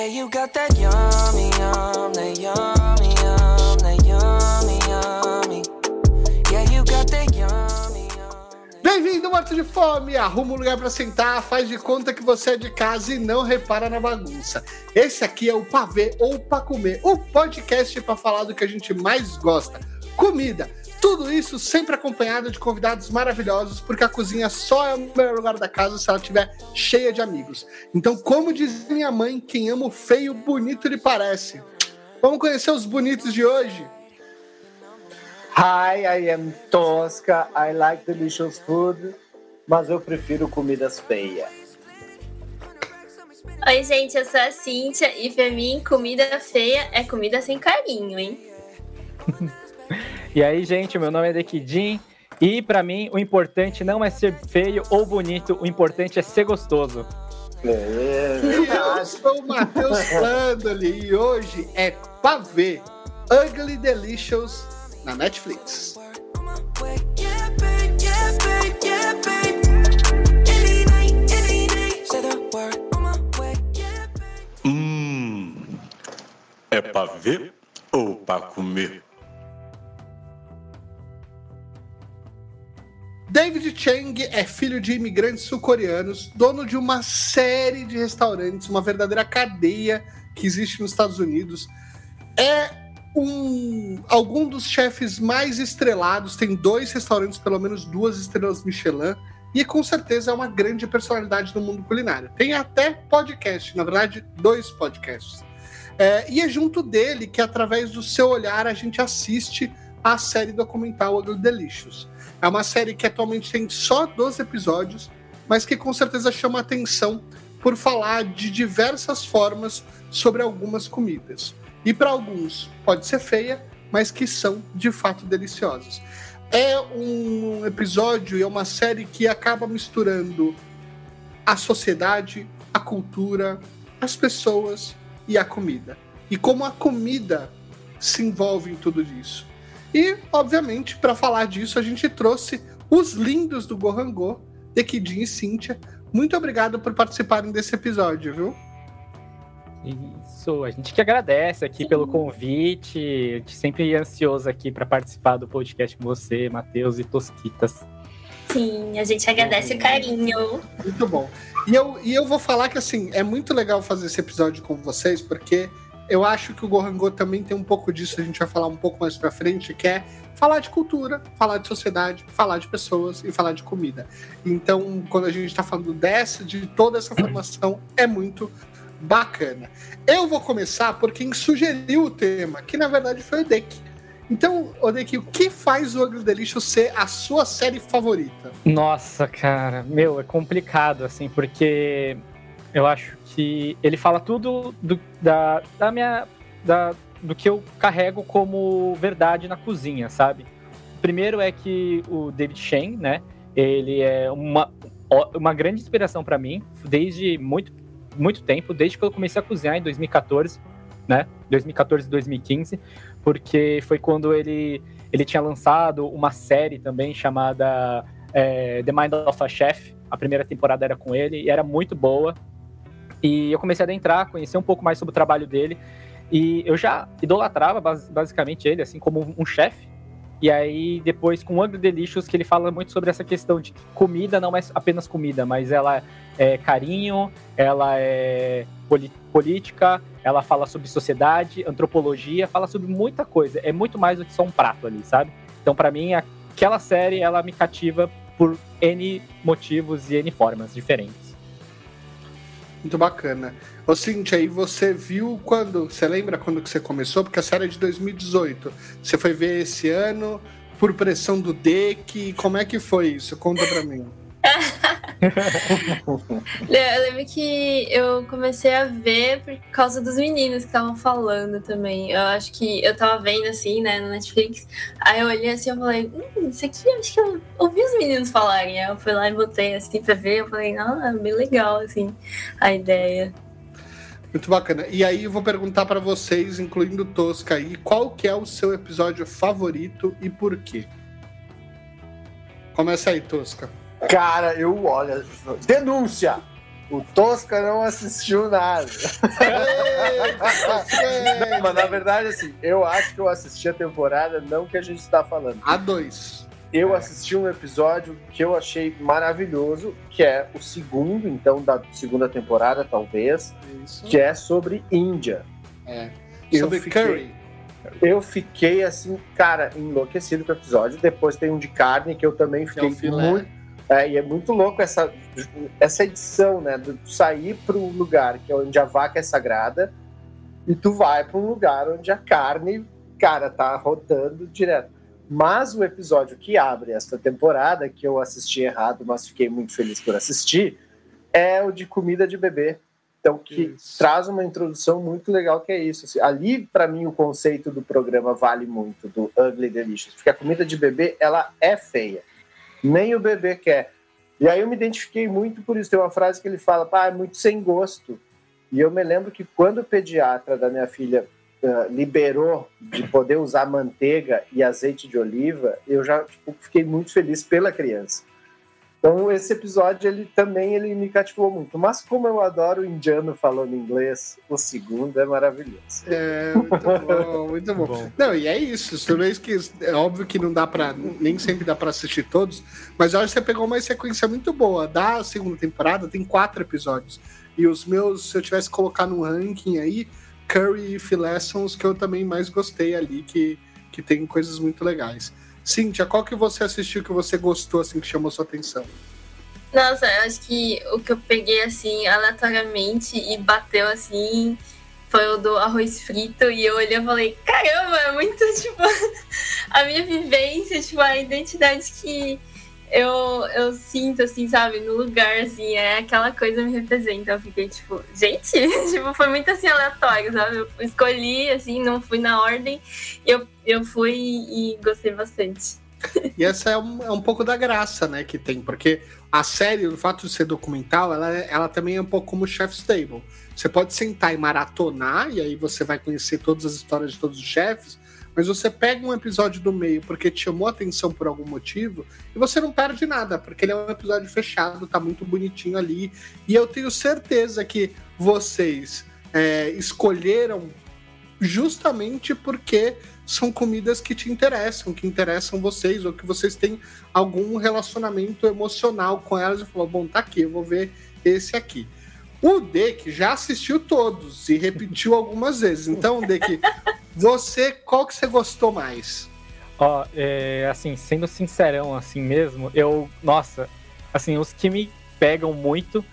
Yeah, you got that yummy, yum, that yummy, yum, that yummy, yummy. Yeah, you got that yummy, yum. Bem-vindo, morto de fome! Arruma um lugar pra sentar, faz de conta que você é de casa e não repara na bagunça. Esse aqui é o Pavê ou Pra Comer, o podcast pra falar do que a gente mais gosta: comida. Tudo isso sempre acompanhado de convidados maravilhosos, porque a cozinha só é o melhor lugar da casa se ela estiver cheia de amigos. Então, como diz minha mãe, quem ama o feio, bonito lhe parece. Vamos conhecer os bonitos de hoje? Hi, I am Tosca. I like delicious food, mas eu prefiro comidas feias. Oi, gente, eu sou a Cíntia e pra mim, comida feia é comida sem carinho, hein? E aí, gente, meu nome é Dekidin e pra mim o importante não é ser feio ou bonito, o importante é ser gostoso. É, E eu sou o Matheus Landoli e hoje é Pavê Ugly Delicious na Netflix. Hum, é pra ver ou pra comer? David Chang é filho de imigrantes sul-coreanos, dono de uma série de restaurantes, uma verdadeira cadeia que existe nos Estados Unidos. É um algum dos chefes mais estrelados, tem dois restaurantes, pelo menos duas estrelas Michelin, e com certeza é uma grande personalidade no mundo culinário. Tem até podcast, na verdade, dois podcasts. É, e é junto dele que, através do seu olhar, a gente assiste a série documental Ugly Delicious. É uma série que atualmente tem só 12 episódios, mas que com certeza chama atenção por falar de diversas formas sobre algumas comidas. E para alguns pode ser feia, mas que são de fato deliciosas. É um episódio e é uma série que acaba misturando a sociedade, a cultura, as pessoas e a comida. E como a comida se envolve em tudo isso. E, obviamente, para falar disso, a gente trouxe os lindos do Gohangô, Dekidin e Cíntia. Muito obrigado por participarem desse episódio, viu? Isso, a gente que agradece aqui pelo convite, a gente sempre é ansioso aqui para participar do podcast com você, Matheus e Tosquitas. Sim, a gente agradece o carinho. Muito bom. E eu, e eu vou falar que, assim, é muito legal fazer esse episódio com vocês, porque eu acho que o Gohangô também tem um pouco disso, a gente vai falar um pouco mais pra frente, que é falar de cultura, falar de sociedade, falar de pessoas e falar de comida. Então, quando a gente tá falando dessa, de toda essa formação, é muito bacana. Eu vou começar por quem sugeriu o tema, que na verdade foi o Dek. Então, Odeki, o que faz o Ugly Delicious ser a sua série favorita? Nossa, cara, meu, é complicado, assim, porque eu acho que ele fala tudo do, da, da minha. Da, do que eu carrego como verdade na cozinha, sabe? Primeiro é que o David Shen, né? Ele é uma, uma grande inspiração para mim, desde muito, muito tempo, desde que eu comecei a cozinhar em 2014, né? 2014 e 2015, porque foi quando ele, ele tinha lançado uma série também chamada é, The Mind of a Chef. A primeira temporada era com ele e era muito boa. E eu comecei a adentrar, conhecer um pouco mais sobre o trabalho dele. E eu já idolatrava bas- basicamente ele, assim, como um- chefe. E aí, depois, com o Ugly Delicious, que ele fala muito sobre essa questão de que comida não é apenas comida, mas ela é carinho, ela é política, ela fala sobre sociedade, antropologia, fala sobre muita coisa. É muito mais do que só um prato ali, sabe? Então, pra mim, aquela série, ela me cativa por N motivos e N formas diferentes. Muito bacana. Ô, Cintia, aí você viu quando. Você lembra quando que você começou? Porque a série é de 2018. Você foi ver esse ano por pressão do DEC. Como é que foi isso? Conta pra mim. Eu lembro que eu comecei a ver por causa dos meninos que estavam falando também. Eu acho que eu tava vendo assim, né, no Netflix. Aí eu olhei assim e falei, hum, isso aqui acho que eu ouvi os meninos falarem. Aí eu fui lá e botei assim pra ver. Eu falei, ah, bem legal, assim, a ideia. Muito bacana. E aí eu vou perguntar pra vocês, incluindo Tosca aí, qual que é o seu episódio favorito e por quê? Começa aí, Tosca. Cara, eu olha. Denúncia! O Tosca não assistiu nada. Não, mas na verdade, assim, eu acho que eu assisti a temporada, não que a gente está falando. A dois. Eu assisti um episódio que eu achei maravilhoso, que é o segundo, então, da segunda temporada, talvez, Isso. que é sobre Índia. É. Eu Sobre fiquei- Curry. Eu fiquei, assim, cara, enlouquecido com o episódio. Depois tem um de carne, que eu também é fiquei filé. muito. É, e é muito louco essa, essa edição, né? De tu sair para um lugar que é onde a vaca é sagrada e tu vai para um lugar onde a carne, cara, tá rodando direto. Mas o episódio que abre esta temporada, que eu assisti errado, mas fiquei muito feliz por assistir, é o de comida de bebê. Então, que Isso. traz uma introdução muito legal, que é isso. assim, ali, para mim, o conceito do programa vale muito, do Ugly Delicious, porque a comida de bebê, ela é feia. Nem o bebê quer. E aí eu me identifiquei muito por isso. Tem uma frase que ele fala, pá, é muito sem gosto. E eu me lembro que quando o pediatra da minha filha ah, liberou de poder usar manteiga e azeite de oliva, eu já tipo, fiquei muito feliz pela criança. Então esse episódio ele também ele me cativou muito. Mas como eu adoro o indiano falando inglês, o segundo é maravilhoso. É, muito bom, muito bom. Bom. Não, e é isso. Isso também que é óbvio que não dá para nem sempre dá para assistir todos, mas eu acho que você pegou uma sequência muito boa. Da segunda temporada tem quatro episódios. E os meus, se eu tivesse que colocar no ranking aí, Curry e Filé são os que eu também mais gostei ali, que, que tem coisas muito legais. Cíntia, qual que você assistiu que você gostou, assim, que chamou sua atenção? Nossa, eu acho que o que eu peguei assim, aleatoriamente e bateu assim, foi o do arroz frito. E eu olhei e falei, caramba, é muito tipo a minha vivência, tipo, a identidade que eu, eu sinto, assim, sabe, no lugar, assim, é aquela coisa me representa. Eu fiquei, tipo, gente, tipo, foi muito assim aleatório, sabe? Eu escolhi, assim, não fui na ordem, eu, eu fui e gostei bastante. E essa é um, é um pouco da graça, né, que tem, porque a série, o fato de ser documental, ela, ela também é um pouco como Chef's Table. Você pode sentar e maratonar, e aí você vai conhecer todas as histórias de todos os chefes, mas você pega um episódio do meio porque te chamou a atenção por algum motivo, e você não perde nada, porque ele é um episódio fechado, tá muito bonitinho ali, e eu tenho certeza que vocês é, escolheram justamente porque são comidas que te interessam, que interessam vocês, ou que vocês têm algum relacionamento emocional com elas e falou: bom, tá aqui, eu vou ver esse aqui. O Dek já assistiu todos e repetiu algumas vezes. Então, Dek, você, qual que você gostou mais? Ó, é, assim, sendo sincerão assim mesmo, eu, nossa, assim, os que me pegam muito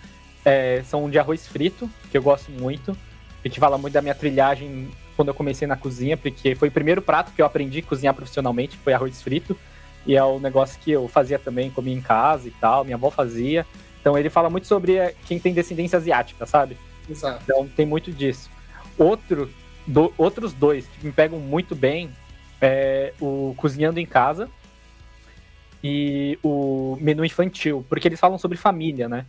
é, são de arroz frito, que eu gosto muito, e que fala muito da minha trilhagem quando eu comecei na cozinha, porque foi o primeiro prato que eu aprendi a cozinhar profissionalmente, foi arroz frito, e é o negócio que eu fazia também, comia em casa e tal, minha avó fazia. Então ele fala muito sobre é, quem tem descendência asiática, sabe? Exato. Então tem muito disso. Outro, do- outros dois que me pegam muito bem é o Cozinhando em Casa e o Menu Infantil, porque eles falam sobre família, né?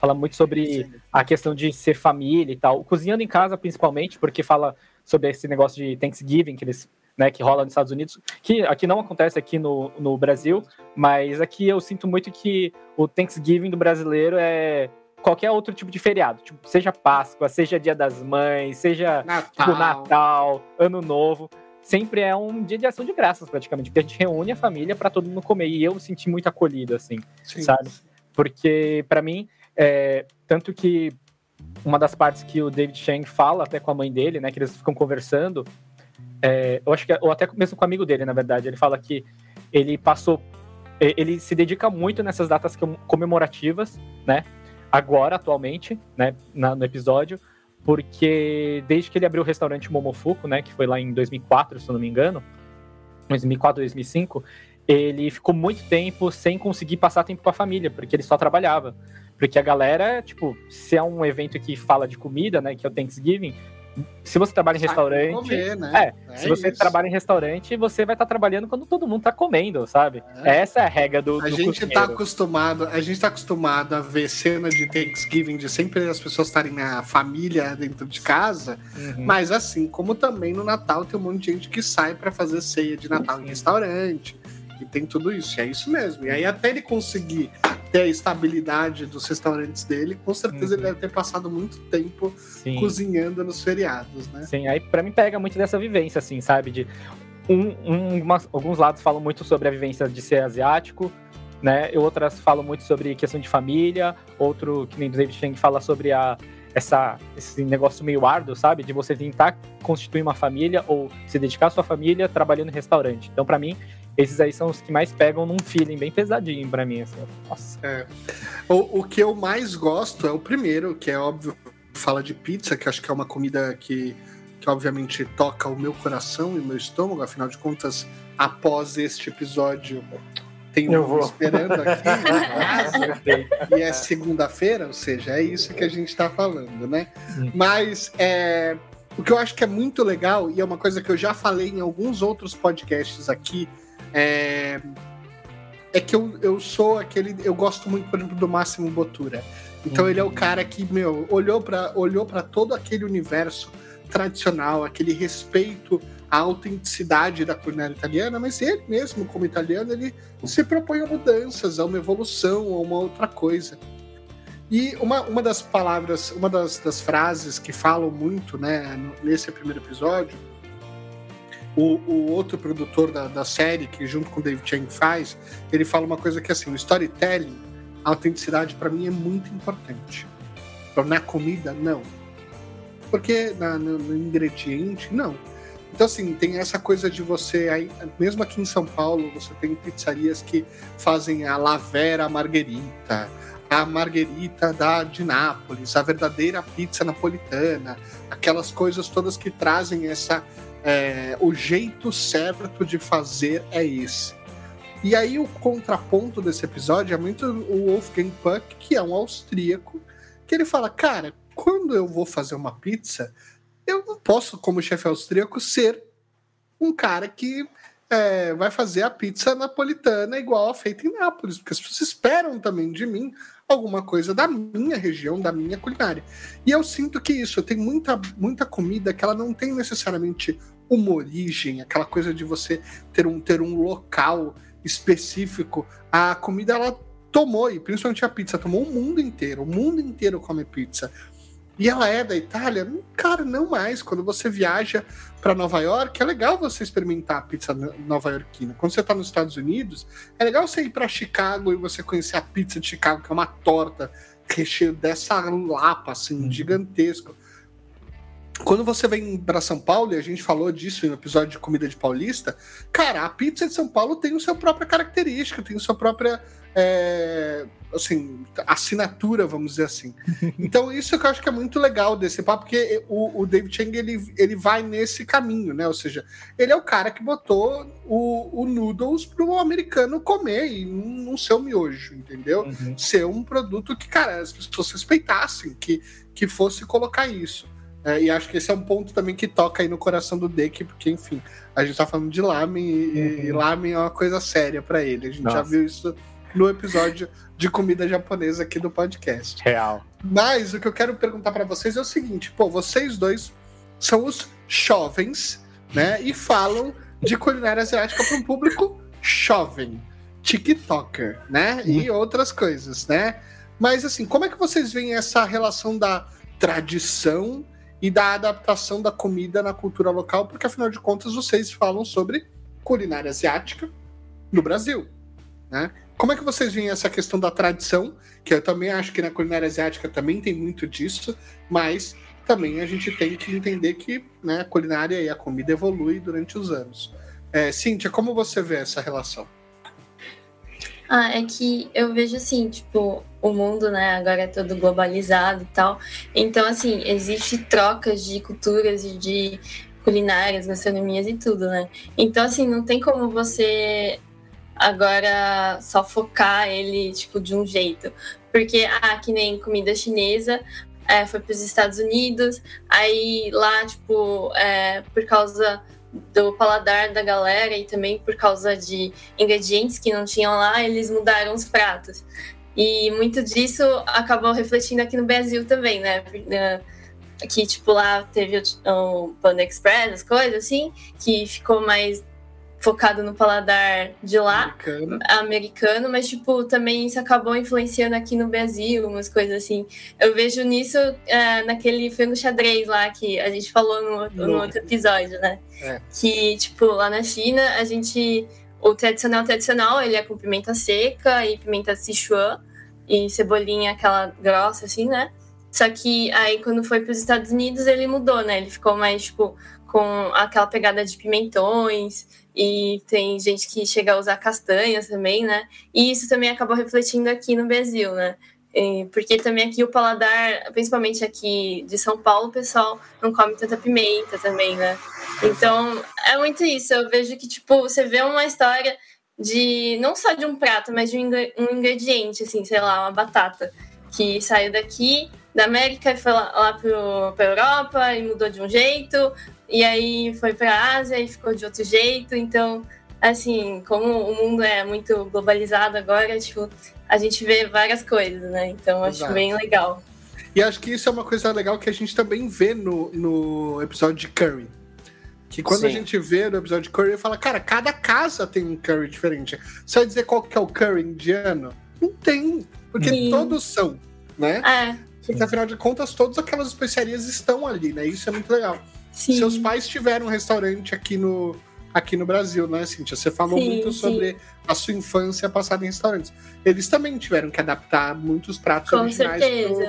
Fala muito sobre a questão de ser família e tal. O Cozinhando em Casa, principalmente, porque fala sobre esse negócio de Thanksgiving que eles, né, que rola nos Estados Unidos, que aqui não acontece aqui no, no Brasil, mas aqui eu sinto muito que o Thanksgiving do brasileiro é qualquer outro tipo de feriado, tipo, seja Páscoa, seja Dia das Mães, seja Natal. tipo Natal, Ano Novo, sempre é um dia de ação de graças praticamente, porque a gente reúne a família para todo mundo comer e eu me senti muito acolhido assim Sim. sabe? Porque, pra mim, é, tanto que uma das partes que o David Chang fala até com a mãe dele, né, que eles ficam conversando, é, eu acho que, ou até mesmo com o amigo dele, na verdade, ele fala que ele passou, e- ele se dedica muito nessas datas com- comemorativas, né, agora, atualmente, né, na- no episódio, porque desde que ele abriu o restaurante Momofuku, né, que foi lá em 2004, se eu não me engano, 2004, 2005, ele ficou muito tempo sem conseguir passar tempo com a família, porque ele só trabalhava. Porque a galera, tipo, se é um evento que fala de comida, né, que é o Thanksgiving, se você trabalha em restaurante, comer, né? se você isso. trabalha em restaurante, você vai estar trabalhando quando todo mundo tá comendo, sabe? É. Essa é a regra do, A do gente tá cozinheiro. acostumado, a gente tá acostumado a ver cena de Thanksgiving de sempre as pessoas estarem na família dentro de casa, Uhum. mas assim como também no Natal tem um monte de gente que sai pra fazer ceia de Natal em restaurante e tem tudo isso, e é isso mesmo. E aí até ele conseguir ter a estabilidade dos restaurantes dele, com certeza ele Uhum. deve ter passado muito tempo Sim. cozinhando nos feriados, né? Sim, aí pra mim pega muito dessa vivência, assim, sabe? De um, um- umas- alguns lados falam muito sobre a vivência de ser asiático, né? E outras falam muito sobre questão de família, outro, que nem o David Chang fala sobre a, essa, esse negócio meio árduo, sabe? De você tentar constituir uma família ou se dedicar à sua família trabalhando em restaurante. Então, pra mim, esses aí são os que mais pegam num feeling bem pesadinho pra mim, assim. Nossa. O, o que eu mais gosto é o primeiro, que é óbvio, fala de pizza, que acho que é uma comida que, que obviamente toca o meu coração e o meu estômago, afinal de contas, após este episódio, tem Eu um vou. esperando aqui casa, e é segunda-feira, ou seja, é isso que a gente está falando, né? Hum. Mas é, o que eu acho que é muito legal, e é uma coisa que eu já falei em alguns outros podcasts aqui, é, é que eu, eu sou aquele. Eu gosto muito, por exemplo, do Máximo Botura. Então Uhum. ele é o cara que, meu, olhou para olhou pra todo aquele universo tradicional, aquele respeito à autenticidade da culinária italiana, mas ele mesmo, como italiano, ele se propõe a mudanças, a uma evolução, a uma outra coisa. E uma, uma das palavras, uma das, das frases que falam muito né, nesse primeiro episódio, o, o outro produtor da, da série, que junto com o David Chang faz, ele fala uma coisa que assim, o storytelling, a autenticidade para mim é muito importante. Então, Na comida, não. Porque na- no, no ingrediente, não. Então, assim, tem essa coisa de você, aí, mesmo aqui em São Paulo, você tem pizzarias que fazem a Lavera Margherita, a Margherita da, de Nápoles, a verdadeira pizza napolitana, aquelas coisas todas que trazem essa. É, o jeito certo de fazer é esse. E aí o contraponto desse episódio é muito o Wolfgang Puck, que é um austríaco, que ele fala, cara, quando eu vou fazer uma pizza, eu não posso, como chefe austríaco, ser um cara que é, vai fazer a pizza napolitana igual a feita em Nápoles, porque as pessoas esperam também de mim alguma coisa da minha região, da minha culinária. E eu sinto que isso, tem muita, muita comida que ela não tem necessariamente uma origem, aquela coisa de você ter um, ter um local específico. A comida, ela tomou, e principalmente a pizza, tomou o mundo inteiro. O mundo inteiro come pizza. E ela é da Itália? Cara, não mais. Quando você viaja para Nova York, é legal você experimentar a pizza nova-iorquina. Quando você está nos Estados Unidos, é legal você ir para Chicago e você conhecer a pizza de Chicago, que é uma torta recheio dessa lapa, assim, gigantesco. Quando você vem para São Paulo, e a gente falou disso no episódio de Comida de Paulista, cara, a pizza de São Paulo tem a sua própria característica, tem a sua própria é, assim, assinatura, vamos dizer assim. Então, isso que eu acho que é muito legal desse papo, porque o, o David Chang ele, ele vai nesse caminho, né? Ou seja, ele é o cara que botou o, o noodles pro americano comer e não ser o miojo, entendeu? Uhum. Ser um produto que, cara, as pessoas respeitassem, que, que fosse colocar isso. É, e acho que esse é um ponto também que toca aí no coração do Deke, porque, enfim, a gente tá falando de lamen e, e Uhum. lamen é uma coisa séria para ele. A gente já Nossa. viu isso no episódio de comida japonesa aqui do podcast. Real. Mas o que eu quero perguntar para vocês é o seguinte: pô, vocês dois são os jovens, né? E falam de culinária asiática para um público jovem, TikToker, né? E outras coisas, né? Mas assim, como é que vocês veem essa relação da tradição e da adaptação da comida na cultura local? Porque afinal de contas vocês falam sobre culinária asiática no Brasil, né? Como é que vocês veem essa questão da tradição? Que eu também acho que na culinária asiática também tem muito disso, mas também a gente tem que entender que né, a culinária e a comida evolui durante os anos. É, Cíntia, como você vê essa relação? Ah, é que eu vejo assim, tipo, o mundo, né, agora é todo globalizado e tal. Então, assim, existe trocas de culturas e de culinárias, gastronomias e tudo, né? Então, assim, não tem como você agora só focar ele, tipo, de um jeito. Porque, ah, que nem comida chinesa, é, foi para os Estados Unidos, aí lá, tipo, é, por causa do paladar da galera e também por causa de ingredientes que não tinham lá, eles mudaram os pratos. E muito disso acabou refletindo aqui no Brasil também, né? Que, tipo, lá teve o, Panda Express, as coisas assim, que ficou mais focado no paladar de lá, Americano. americano, mas, tipo, também isso acabou influenciando aqui no Brasil, umas coisas assim. Eu vejo nisso é, naquele frango xadrez lá que a gente falou no, no No- outro episódio, né? É. Que, tipo, lá na China, a gente. O tradicional tradicional, ele é com pimenta seca e pimenta Sichuan e cebolinha aquela grossa, assim, né? Só que aí, quando foi para os Estados Unidos, ele mudou, né? Ele ficou mais, tipo, com aquela pegada de pimentões e tem gente que chega a usar castanhas também, né? E isso também acabou refletindo aqui no Brasil, né? Porque também aqui o paladar, principalmente aqui de São Paulo, o pessoal não come tanta pimenta também, né? Então, é muito isso. Eu vejo que, tipo, você vê uma história de, não só de um prato, mas de um ingre- ingrediente, assim, sei lá, uma batata, que saiu daqui, da América, e foi lá, lá pro, pra Europa, e mudou de um jeito, e aí foi pra Ásia e ficou de outro jeito. Então, assim, como o mundo é muito globalizado agora, tipo, a gente vê várias coisas, né? Então, acho Exato. bem legal. E acho que isso é uma coisa legal que a gente também vê no, no episódio de Curry. Que quando a Sim. gente vê no episódio de Curry, fala, cara, cada casa tem um curry diferente. Você vai dizer qual que é o curry indiano? Não tem. Porque Sim. todos são, né? É, Porque afinal de contas, todas aquelas especiarias estão ali, né? Isso é muito legal. sim. Seus pais tiveram um restaurante aqui no, aqui no Brasil, né, Cintia? Você falou Sim, muito sim. sobre a sua infância passada em restaurantes. Eles também tiveram que adaptar muitos pratos Com originais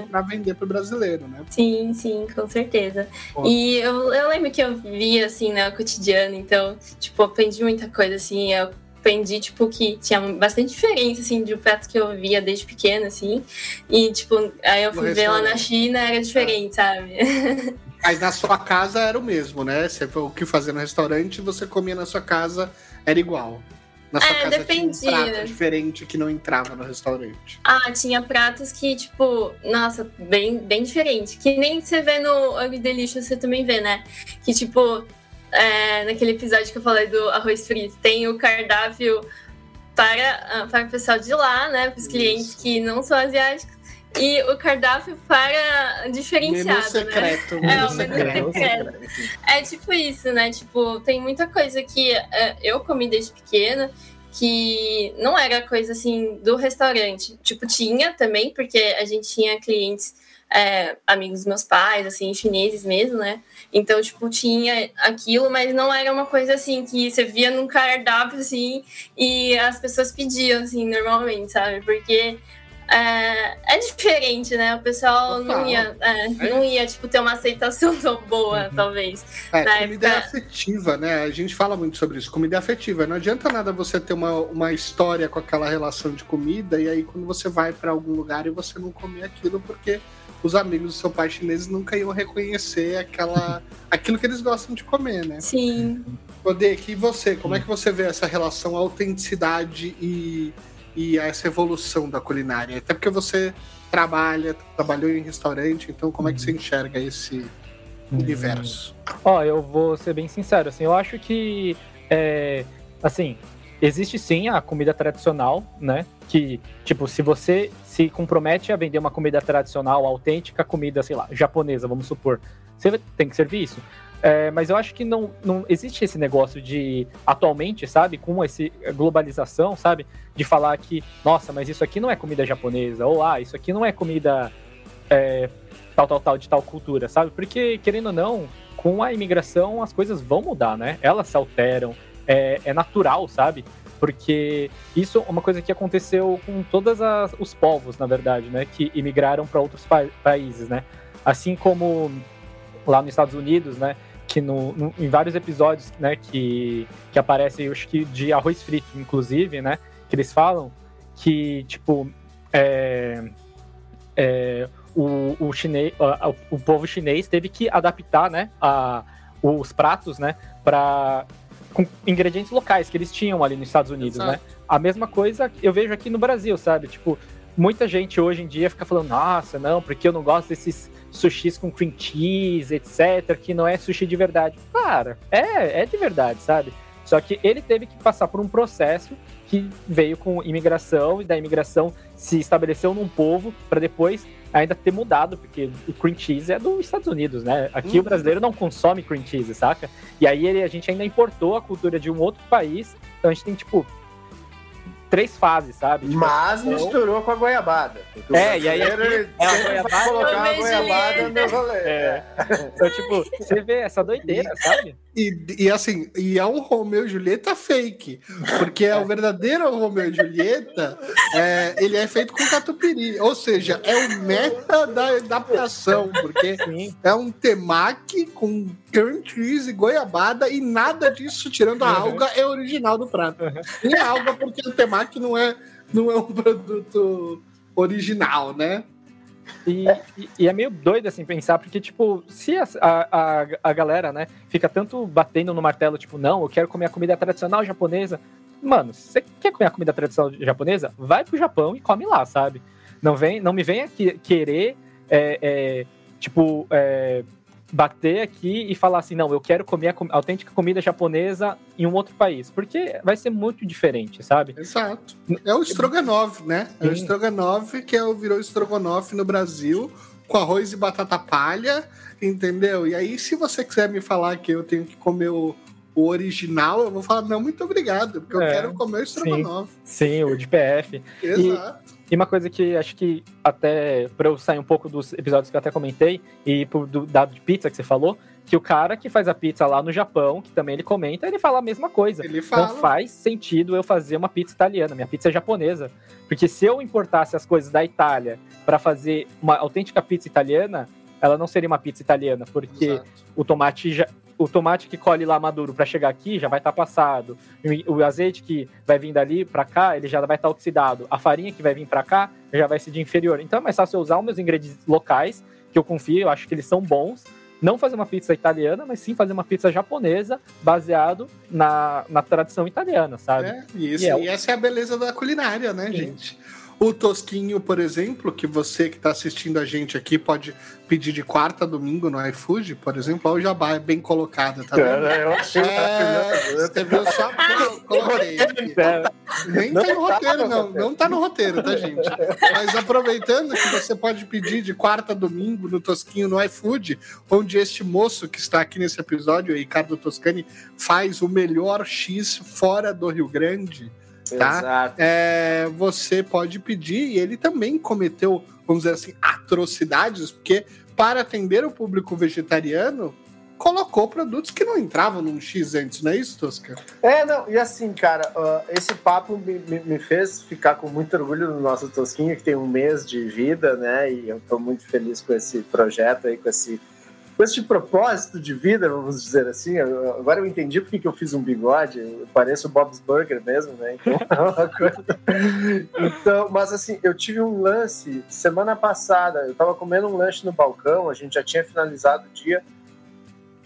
para vender pro brasileiro, né? Sim, sim, com certeza. Bom. E eu, eu lembro que eu via, assim, né, o cotidiano, então, tipo, aprendi muita coisa, assim, eu aprendi, tipo, que tinha bastante diferença, assim, de um prato que eu via desde pequena, assim, e, tipo, aí eu fui ver lá na. China, era diferente, sabe? Mas na sua casa era o mesmo, né? Você, o que fazia no restaurante, você comia na sua casa, era igual. Na sua É, casa dependia. tinha um prato diferente que não entrava no restaurante. Ah, tinha pratos que, tipo, nossa, bem, bem diferente. Que nem você vê no Ugly Delicious, você também vê, né? Que, tipo, é, naquele episódio que eu falei do arroz frito, tem o cardápio para, ah, para o pessoal de lá, né? Para os clientes que não são asiáticos. E o cardápio para Menu diferenciado, né? secreto, É, menu o menu secreto. secreto. É tipo isso, né? Tipo, tem muita coisa que é, eu comi desde pequena que não era coisa assim do restaurante. Tipo, tinha também, porque a gente tinha clientes, é, amigos dos meus pais, assim, chineses mesmo, né? Então, tipo, tinha aquilo, mas não era uma coisa assim que você via num cardápio, assim, e as pessoas pediam, assim, normalmente, sabe? Porque é, é diferente, né? O pessoal não ia, é, não ia, tipo, ter uma aceitação tão boa, talvez. É, comida é época- afetiva, né? A gente fala muito sobre isso. Comida é afetiva. Não adianta nada você ter uma, uma história com aquela relação de comida e aí quando você vai para algum lugar e você não comer aquilo porque os amigos do seu pai chineses nunca iam reconhecer aquela, aquilo que eles gostam de comer, né? Sim. Odek, e você? Como é que você vê essa relação autenticidade e, e essa evolução da culinária? Até porque você trabalha, trabalhou em restaurante, então como é que você enxerga esse universo? Ó, eu vou ser bem sincero, assim, eu acho que, é, assim, existe sim a comida tradicional, né? Que, tipo, se você se compromete a vender uma comida tradicional, autêntica, comida, sei lá, japonesa, vamos supor, você tem que servir isso. É, mas eu acho que não, não existe esse negócio de, atualmente, sabe, com essa globalização, sabe, de falar que, nossa, mas isso aqui não é comida japonesa, ou ah, isso aqui não é comida é, tal, tal, tal, de tal cultura, sabe? Porque, querendo ou não, com a imigração as coisas vão mudar, né? Elas se alteram, é, é natural, sabe? Porque isso é uma coisa que aconteceu com todos os povos, na verdade, né? Que imigraram para outros pa países, né? Assim como lá nos Estados Unidos, né? Que no, no, em vários episódios, né? Que, que aparece, eu acho que de arroz frito, inclusive, né? Que eles falam que, tipo, é, é, o, o, chinês, o, o povo chinês teve que adaptar, né? A, os pratos, né? Para com ingredientes locais que eles tinham ali nos Estados Unidos, Exato. né? A mesma coisa eu vejo aqui no Brasil, sabe? Tipo, muita gente hoje em dia fica falando, nossa, não, porque eu não gosto desses sushis com cream cheese, etc, que não é sushi de verdade. Cara, é, é de verdade, sabe? Só que ele teve que passar por um processo que veio com imigração e da imigração se estabeleceu num povo para depois ainda ter mudado, porque o cream cheese é dos Estados Unidos, né? Aqui Uhum. o brasileiro não consome cream cheese, saca? E aí ele- a gente ainda importou a cultura de um outro país, então a gente tem, tipo, três fases, sabe? Tipo, Mas então- misturou com a goiabada. É, e aí brasileiro, aqui é a goiabada- colocar a Também, goiabada no rolê. É. Então, tipo, você vê essa doideira, sabe? E, e assim, e é um Romeu e Julieta fake. Porque é o verdadeiro Romeu e Julieta, é, ele é feito com catupiry. Ou seja, é o meta da adaptação, porque Sim. é um temaki com cream cheese goiabada e nada disso, tirando a Uhum. alga, é original do prato. Uhum. E a alga, porque o temaki não é, não é um produto original, né? E, e- e é meio doido assim pensar, porque, tipo, se a, a, a galera, né, fica tanto batendo no martelo, tipo, não, eu quero comer a comida tradicional japonesa. Mano, se você quer comer a comida tradicional japonesa? Vai pro Japão e come lá, sabe? Não, vem, não me venha que- querer, é, é, tipo, é, bater aqui e falar assim, não, eu quero comer a, com- autêntica comida japonesa em um outro país, porque vai ser muito diferente, sabe? Exato. É o estrogonofe, né? É o Sim. estrogonofe que é o, virou estrogonofe no Brasil, com arroz e batata palha, entendeu? E aí, se você quiser me falar que eu tenho que comer o, o original, eu vou falar, não, muito obrigado, porque eu É, quero comer o estrogonofe. Sim, o de PF. Exato. E uma coisa que acho que até para eu sair um pouco dos episódios que eu até comentei e pro do dado de pizza que você falou, que o cara que faz a pizza lá no Japão, que também ele comenta, ele fala a mesma coisa. Ele fala. Não faz sentido eu fazer uma pizza italiana, minha pizza é japonesa. Porque se eu importasse as coisas da Itália para fazer uma autêntica pizza italiana, ela não seria uma pizza italiana, porque Exato. o tomate já, o tomate que colhe lá maduro para chegar aqui já vai estar passado. E O azeite que vai vir dali para cá, ele já vai estar oxidado. A farinha que vai vir para cá já vai ser de inferior. Então é mais fácil eu usar os meus ingredientes locais, que eu confio, eu acho que eles são bons. Não fazer uma pizza italiana, mas sim fazer uma pizza japonesa, baseado na, na tradição italiana, sabe? É, isso- E é e essa é a beleza da culinária, né, gente? O Tosquinho, por exemplo, que você que está assistindo a gente aqui pode pedir de quarta a domingo no iFood, por exemplo, ó, o jabá é bem colocado, tá vendo? Cara, eu achei É, você viu só coloquei. aqui. É, Nem Não tá no tá roteiro, no não. roteiro. Não tá no roteiro, tá, gente? Mas aproveitando que você pode pedir de quarta a domingo no Tosquinho no iFood, onde este moço que está aqui nesse episódio, o Ricardo Toscani, faz o melhor X fora do Rio Grande. Tá. Exato. É, você pode pedir, e ele também cometeu, vamos dizer assim, atrocidades, porque para atender o público vegetariano, colocou produtos que não entravam num X antes, não é isso, Tosca? É, não, e assim, cara, ah, esse papo me, me, me fez ficar com muito orgulho no nosso Tosquinho, que tem um mês de vida, né? E eu tô muito feliz com esse projeto aí, com esse, com esse propósito de vida, vamos dizer assim. Agora eu entendi porque que eu fiz um bigode, eu pareço o Bob's Burger mesmo, né? Então, é uma coisa... então, mas assim, eu tive um lance semana passada, eu tava comendo um lanche no balcão, a gente já tinha finalizado o dia.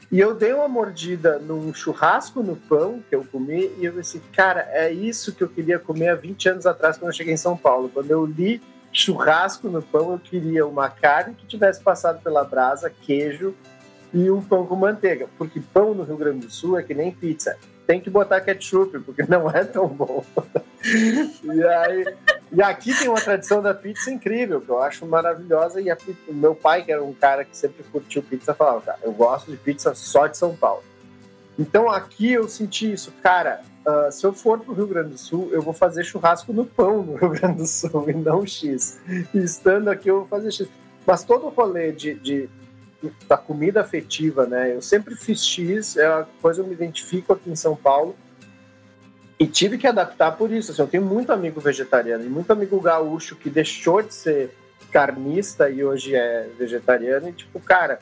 E eu dei uma mordida num churrasco no pão que eu comi e eu pensei, cara, é isso que eu queria comer há 20 anos atrás quando eu cheguei em São Paulo. Quando eu li churrasco no pão, eu queria uma carne que tivesse passado pela brasa, queijo e um pão com manteiga. Porque pão no Rio Grande do Sul é que nem pizza. Tem que botar ketchup, porque não é tão bom. e, aí, e aqui tem uma tradição da pizza incrível, que eu acho maravilhosa. E a meu pai, que era um cara que sempre curtiu pizza, falava, cara, eu gosto de pizza só de São Paulo. Então aqui eu senti isso, cara. Ah, se eu for pro Rio Grande do Sul, eu vou fazer churrasco no pão no Rio Grande do Sul e não X. E estando aqui, eu vou fazer X. Mas todo o rolê de, de- da comida afetiva, né? Eu sempre fiz X, é uma coisa que eu me identifico aqui em São Paulo. E tive que adaptar por isso. Assim, eu tenho muito amigo vegetariano e muito amigo gaúcho que deixou de ser carnista e hoje é vegetariano. E tipo, cara,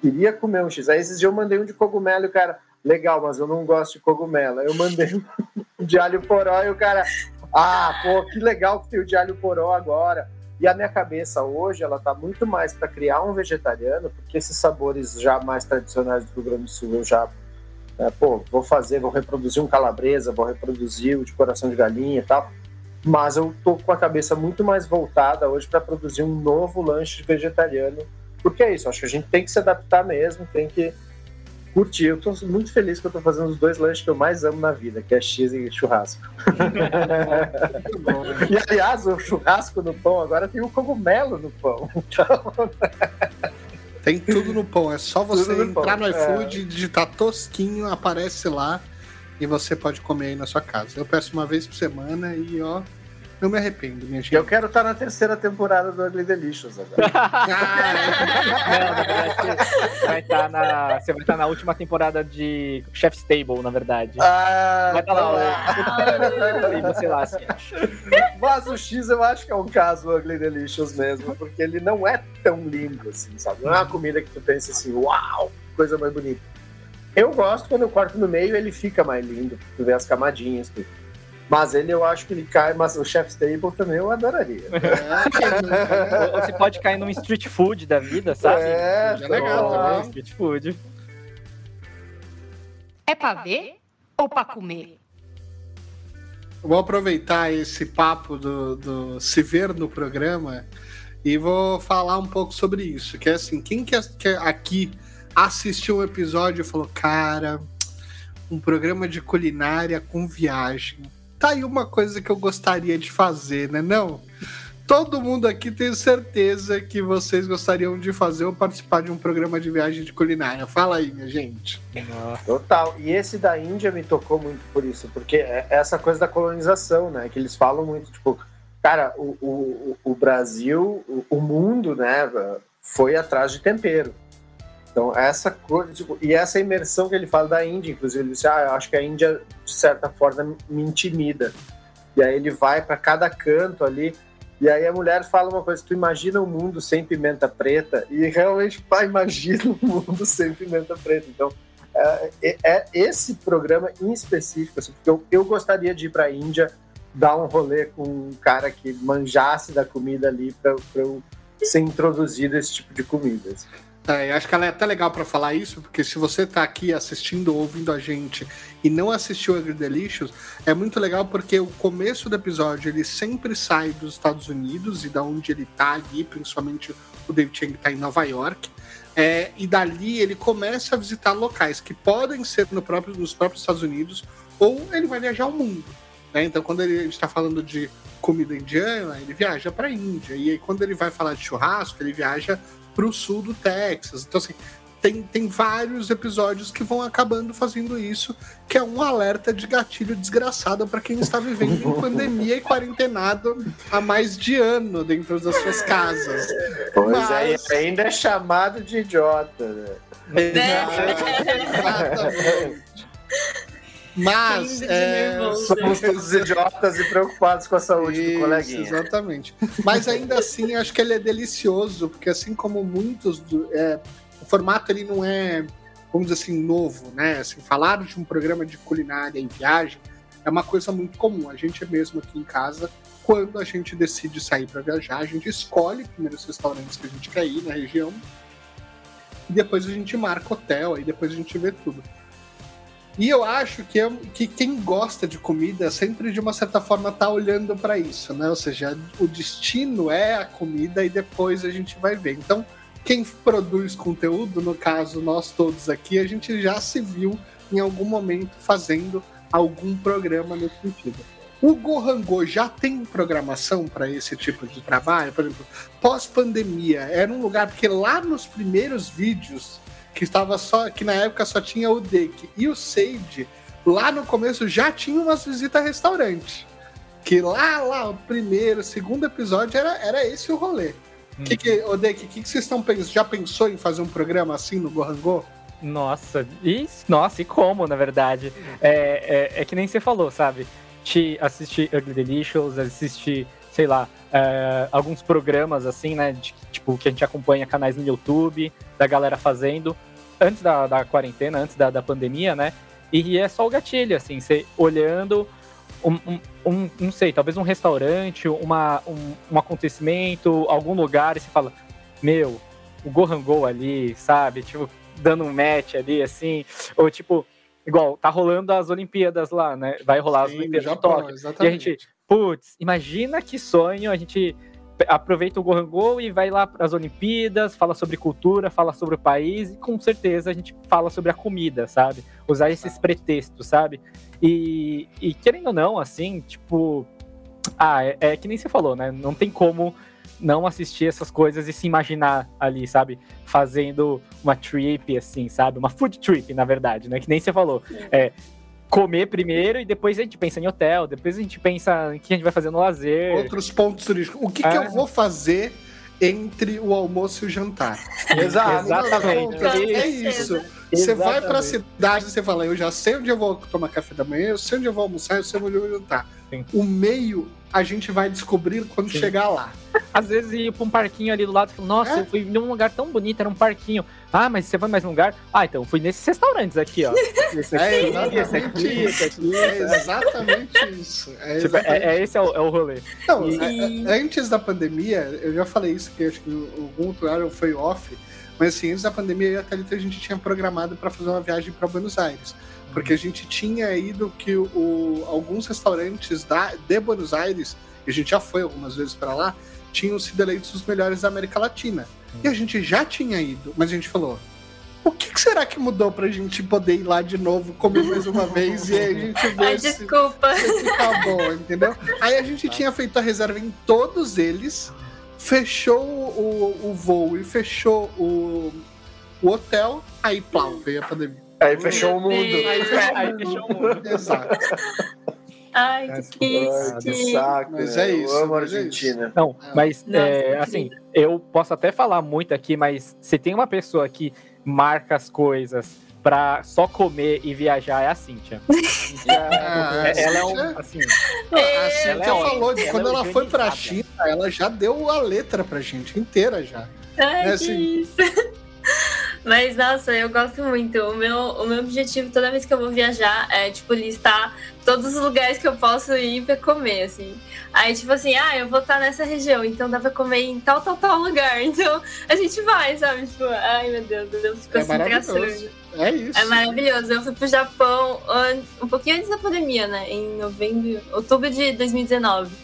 queria comer um X. Aí esses dias eu mandei um de cogumelo o cara, legal, mas eu não gosto de cogumelo. Eu mandei um de alho poró e o cara, ah, pô, que legal que tem o de alho poró agora. E a minha cabeça hoje, ela tá muito mais para criar um vegetariano, porque esses sabores já mais tradicionais do Rio Grande do Sul eu já é, pô, vou fazer, vou reproduzir um calabresa, vou reproduzir o de coração de galinha e tal. Mas eu tô com a cabeça muito mais voltada hoje para produzir um novo lanche vegetariano. Porque é isso, acho que a gente tem que se adaptar mesmo, tem que curti. Eu tô muito feliz que eu tô fazendo os dois lanches que eu mais amo na vida, que é X e churrasco. e aliás, o churrasco no pão agora tem o cogumelo no pão. Então, Tem tudo no pão. É só você no entrar pão, no iFood, digitar tosquinho, aparece lá e você pode comer aí na sua casa. Eu peço uma vez por semana e ó, não me arrependo, minha gente. eu quero estar na terceira temporada do Ugly Delicious agora. Não, na verdade, você vai estar na, você vai estar na última temporada de Chef's Table, na verdade. Ah, Vai estar lá, ó. E você lá, assim. Mas o X eu acho que é um caso Ugly Delicious mesmo, porque ele não é tão lindo assim, sabe? Não é uma comida que tu pensa assim, uau, coisa mais bonita. Eu gosto quando eu corto no meio, ele fica mais lindo, tu vê as camadinhas, tudo. Mas ele eu acho que ele cai, mas o Chef's Table também eu adoraria. Você pode cair num street food da vida, sabe? É, é legal também. Street food. É pra ver ou pra comer? Vou aproveitar esse papo do, do se ver no programa e vou falar um pouco sobre isso. Que é assim, quem que, que aqui assistiu um episódio e falou, cara, um programa de culinária com viagem. Tá aí uma coisa que eu gostaria de fazer, né? Não? Todo mundo aqui tem certeza que vocês gostariam de fazer ou participar de um programa de viagem de culinária. Fala aí, minha gente. Total. E esse da Índia me tocou muito por isso, porque é essa coisa da colonização, né? Que eles falam muito, tipo, cara, o, o, o Brasil, o, o mundo, né, foi atrás de tempero. Então, essa coisa, tipo, e essa imersão que ele fala da Índia, inclusive, ele disse, ah, eu acho que a Índia, de certa forma, me intimida. E aí ele vai para cada canto ali, e aí a mulher fala uma coisa, tu imagina um mundo sem pimenta preta, e realmente, pá, imagina um mundo sem pimenta preta. Então, é, é- é esse programa em específico, assim, porque eu, eu gostaria de ir para a Índia, dar um rolê com um cara que manjasse da comida ali para eu ser introduzido esse tipo de comida. assim. É, eu acho que ela é até legal pra falar isso, porque se você tá aqui assistindo ou ouvindo a gente e não assistiu Agri Delicious, é muito legal porque o começo do episódio ele sempre sai dos Estados Unidos e da onde ele tá ali, principalmente o David Chang tá em Nova York. É, e dali ele começa a visitar locais que podem ser no próprio, nos próprios Estados Unidos ou ele vai viajar ao mundo. né? Então, quando ele, a está falando de comida indiana, ele viaja para a Índia. E aí, quando ele vai falar de churrasco, ele viaja para o sul do Texas. Então, assim, tem, tem vários episódios que vão acabando fazendo isso, que é um alerta de gatilho desgraçado para quem está vivendo em pandemia e quarentenado há mais de ano dentro das suas casas. Pois Mas- é, ainda é chamado de idiota, né? Exatamente. Mas, é. Somos todos idiotas e preocupados com a saúde do Isso, coleguinha. exatamente. Mas ainda assim, acho que ele é delicioso, porque assim como muitos do, é, o formato ele não é, vamos dizer assim, novo, né? Assim, falar de um programa de culinária em viagem é uma coisa muito comum. A gente é mesmo aqui em casa, quando a gente decide sair para viajar, a gente escolhe primeiro os restaurantes que a gente quer ir na região e depois a gente marca hotel, aí depois a gente vê tudo. E eu acho que, é- que quem gosta de comida sempre, de uma certa forma, tá olhando para isso, né? Ou seja, o destino é a comida e depois a gente vai ver. Então, quem produz conteúdo, no caso nós todos aqui, a gente já se viu em algum momento fazendo algum programa nesse sentido. O Gohango já tem programação para esse tipo de trabalho? Por exemplo, pós-pandemia, era um lugar, porque lá nos primeiros vídeos, que estava só, que na época só tinha o Deke e o Sage, lá no começo já tinha umas visitas a restaurante. Que lá, lá, o primeiro, segundo episódio era, era esse o rolê. Que que, ô Deke, o que, que vocês estão pensando? Já pensou em fazer um programa assim no Gohango? Nossa, e, nossa, e como, na verdade? É, é, é que nem você falou, sabe? Te assistir Ugly Delicious, assistir, sei lá, é, alguns programas assim, né? de- tipo, que a gente acompanha canais no YouTube, da galera fazendo, antes da, da quarentena, antes da, da pandemia, né? E é só o gatilho, assim, você olhando um, um, um- não sei, talvez um restaurante, uma, um, um acontecimento, algum lugar, e você fala, meu, o Gohan Go ali, sabe? Tipo, dando um match ali, assim. Ou tipo, igual, tá rolando as Olimpíadas lá, né? Vai rolar as Sim, no Olimpíadas de Japão, Tóquio. E a exatamente. gente, putz, imagina que sonho a gente aproveita o Gohan Go e vai lá para as Olimpíadas, fala sobre cultura, fala sobre o país e com certeza a gente fala sobre a comida, sabe? Usar esses pretextos, sabe? E, e querendo ou não, assim, tipo, ah, é, é que nem você falou, né? Não tem como não assistir essas coisas e se imaginar ali, sabe? Fazendo uma trip, assim, sabe? Uma food trip, na verdade, né? Que nem você falou. É, comer primeiro e depois a gente pensa em hotel, depois a gente pensa em que a gente vai fazer no lazer. Outros pontos turísticos. O que, que É. eu vou fazer entre o almoço e o jantar? Exato. Exatamente. É isso. Você vai pra Exatamente. cidade e você fala, eu já sei onde eu vou tomar café da manhã, eu sei onde eu vou almoçar, eu sei onde eu vou jantar. Sim. O meio a gente vai descobrir quando Sim. chegar lá. Às vezes ir pra um parquinho ali do lado e falar, nossa, É. eu fui num lugar tão bonito, era um parquinho. Ah, mas você foi mais um lugar? Ah, então eu fui nesses restaurantes aqui, ó. Esse É aqui, esse exatamente aqui, esse isso. aqui. É exatamente isso. É Tipo, exatamente é, é esse é o, é o rolê. Não, E- é- é- antes da pandemia, eu já falei isso, que acho que em algum outro lugar foi off, mas assim, antes da pandemia, eu e a Thalita, a gente tinha programado para fazer uma viagem para Buenos Aires. Porque a gente tinha ido que o, alguns restaurantes da, de Buenos Aires, e a gente já foi algumas vezes para lá, tinham sido eleitos os melhores da América Latina. E a gente já tinha ido, mas a gente falou. O que, que será que mudou pra gente poder ir lá de novo, comer mais uma vez e aí a gente Ai, ver se, desculpa. se bom, entendeu? Aí a gente tinha feito a reserva em todos eles, fechou o, o voo e fechou o, o hotel, aí plau, veio a pandemia. Aí fechou o mundo. Aí Aí fechou o mundo. Exato. Ai, Mas, que Ai, que triste. saco. Mas né? é isso, Eu amo a é Argentina. Não, mas Nossa, é, que assim, eu posso até falar muito aqui, mas se tem uma pessoa que marca as coisas pra só comer e viajar, é a Cíntia. Ah, É- ela é um, assim, A É, Cíntia ela é falou de ela quando é ela foi pra. China, ela já deu a letra pra gente inteira já. Ai, É que assim. isso. Mas, nossa, eu gosto muito. O meu, o meu objetivo toda vez que eu vou viajar é, tipo, listar todos os lugares que eu posso ir pra comer, assim. Aí, tipo assim, ah, eu vou estar nessa região, então dá pra comer em tal, tal, tal lugar. Então, a gente vai, sabe? Tipo, ai, meu Deus, eu fico É traçando. É isso. É maravilhoso. Eu fui pro Japão um pouquinho antes da pandemia, né? Em novembro, outubro de 2019.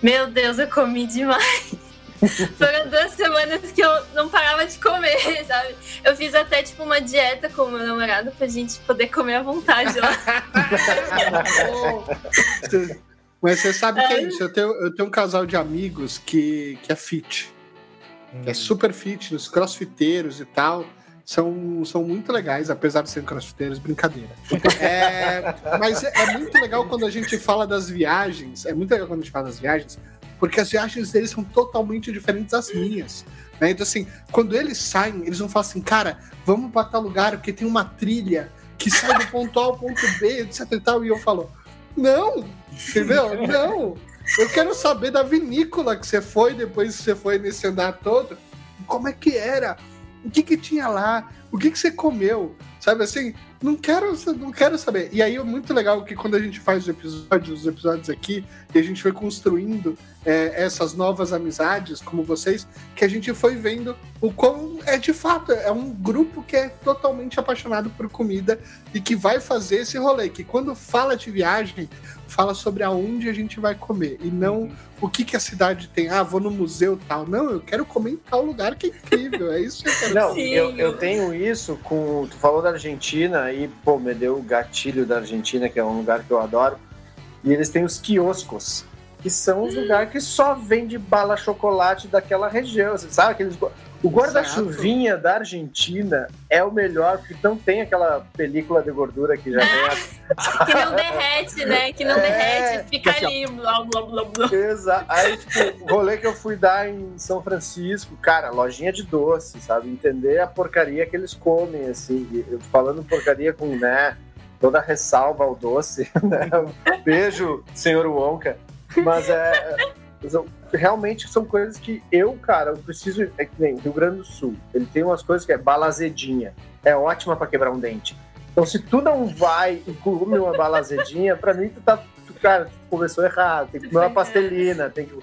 Meu Deus, eu comi demais. Foram duas semanas que eu não parava de comer, sabe? Eu fiz até tipo uma dieta com o meu namorado pra gente poder comer à vontade lá. Mas você sabe que é isso. Eu tenho, eu tenho um casal de amigos que, que é fit. que é super fitness, crossfiteiros e tal. São, são muito legais, apesar de serem crossfiteiros, brincadeira. É, mas é, é muito legal quando a gente fala das viagens. É muito legal quando a gente fala das viagens, porque as viagens deles são totalmente diferentes das minhas. né? Então, assim, quando eles saem, eles vão falar assim, cara, vamos pra tal lugar, porque tem uma trilha que sai do ponto A ao ponto B, etc e tal. E eu falo, não, entendeu? Não. Eu quero saber da vinícola que você foi depois que você foi nesse andar todo. Como é que era? O que que tinha lá? O que que você comeu? Sabe assim? Não quero, não quero saber. E aí é muito legal que quando a gente faz os episódios, os episódios aqui, e a gente foi construindo é, essas novas amizades, como vocês, que a gente foi vendo o quão é de fato, é um grupo que é totalmente apaixonado por comida e que vai fazer esse rolê, que quando fala de viagem, fala sobre aonde a gente vai comer e não o que, que a cidade tem. Ah, vou no museu tal. Não, eu quero comer em tal lugar que é incrível. É isso que eu quero Não, Sim. eu, eu tenho isso com. Tu falou da Argentina e, pô, me deu o gatilho da Argentina, que é um lugar que eu adoro. E eles têm os quioscos, que são os lugares que só vende bala chocolate daquela região. Você sabe? Aqueles, o guarda-chuvinha da Argentina é o melhor, porque não tem aquela película de gordura que já a Que não derrete, né? Que não É, derrete, fica que assim, ali, blá, blá, blá, blá. Exato. Aí, tipo, o rolê que eu fui dar em São Francisco, cara, lojinha de doce, sabe? Entender a porcaria que eles comem, assim. Falando porcaria com, né, toda ressalva ao doce, né? Beijo, senhor Wonka. Mas é. Realmente são coisas que eu, cara, eu preciso. É que nem Rio Grande do Sul. Ele tem umas coisas que é balazedinha. É ótima pra quebrar um dente. Então, se tu não vai e come uma balazedinha, pra mim tu tá. Tu, cara, tu começou errado. Tem que comer uma pastelina. Tem que...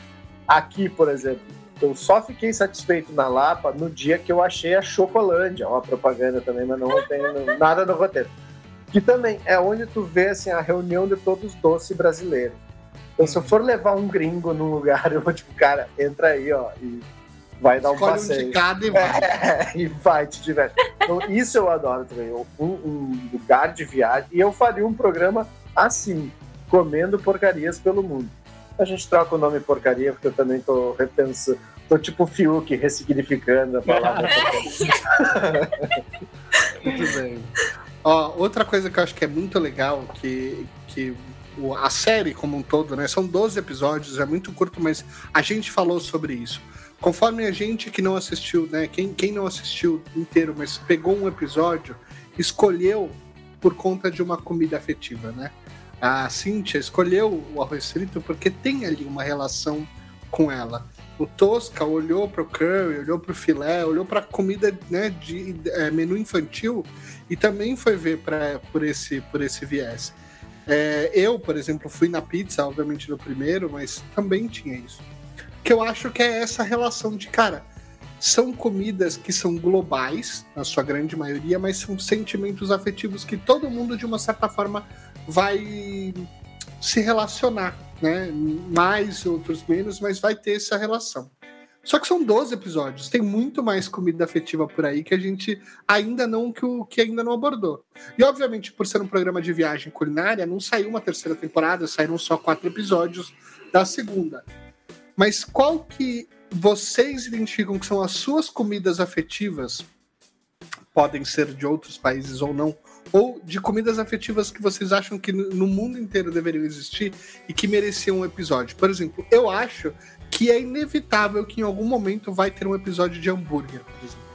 Aqui, por exemplo, eu só fiquei satisfeito na Lapa no dia que eu achei a Chocolândia. Ó, propaganda também, mas não tem nada no roteiro. Que também é onde tu vê assim, a reunião de todos os doces brasileiros. Então, se eu for levar um gringo num lugar, eu vou tipo, cara, entra aí, ó, e vai dar um Escolhe um passeio. de cada e vai. É, e vai, te diverte. Então, isso eu adoro também. Um, um lugar de viagem. E eu faria um programa assim, comendo porcarias pelo mundo. A gente troca o nome porcaria, porque eu também tô repensando. Tô tipo Fiuk, ressignificando a palavra. Muito bem. Ó, outra coisa que eu acho que é muito legal, que, que o- a série como um todo, né? São 12 episódios, é muito curto, mas a gente falou sobre isso. Conforme a gente que não assistiu, né? Quem, quem não assistiu inteiro, mas pegou um episódio, escolheu por conta de uma comida afetiva, né? A Cynthia escolheu o arroz frito porque tem ali uma relação com ela. O Tosca olhou para o curry, olhou para o filé, olhou para a comida né, de é, menu infantil e também foi ver pra, por, esse, por esse viés. É, eu, por exemplo, fui na pizza, obviamente no primeiro, mas também tinha isso. Que eu acho que é essa relação de, cara, são comidas que são globais, na sua grande maioria, mas são sentimentos afetivos que todo mundo, de uma certa forma, vai se relacionar, né? Mais, outros menos, mas vai ter essa relação. Só que são 12 episódios, tem muito mais comida afetiva por aí que a gente ainda não que, o, que ainda não abordou. E obviamente, por ser um programa de viagem culinária, não saiu uma terceira temporada, saíram só quatro episódios da segunda. Mas qual que vocês identificam que são as suas comidas afetivas? Podem ser de outros países ou não, ou de comidas afetivas que vocês acham que no no mundo inteiro deveriam existir e que mereciam um episódio. Por exemplo, eu acho que é inevitável que em algum momento vai ter um episódio de hambúrguer, por exemplo.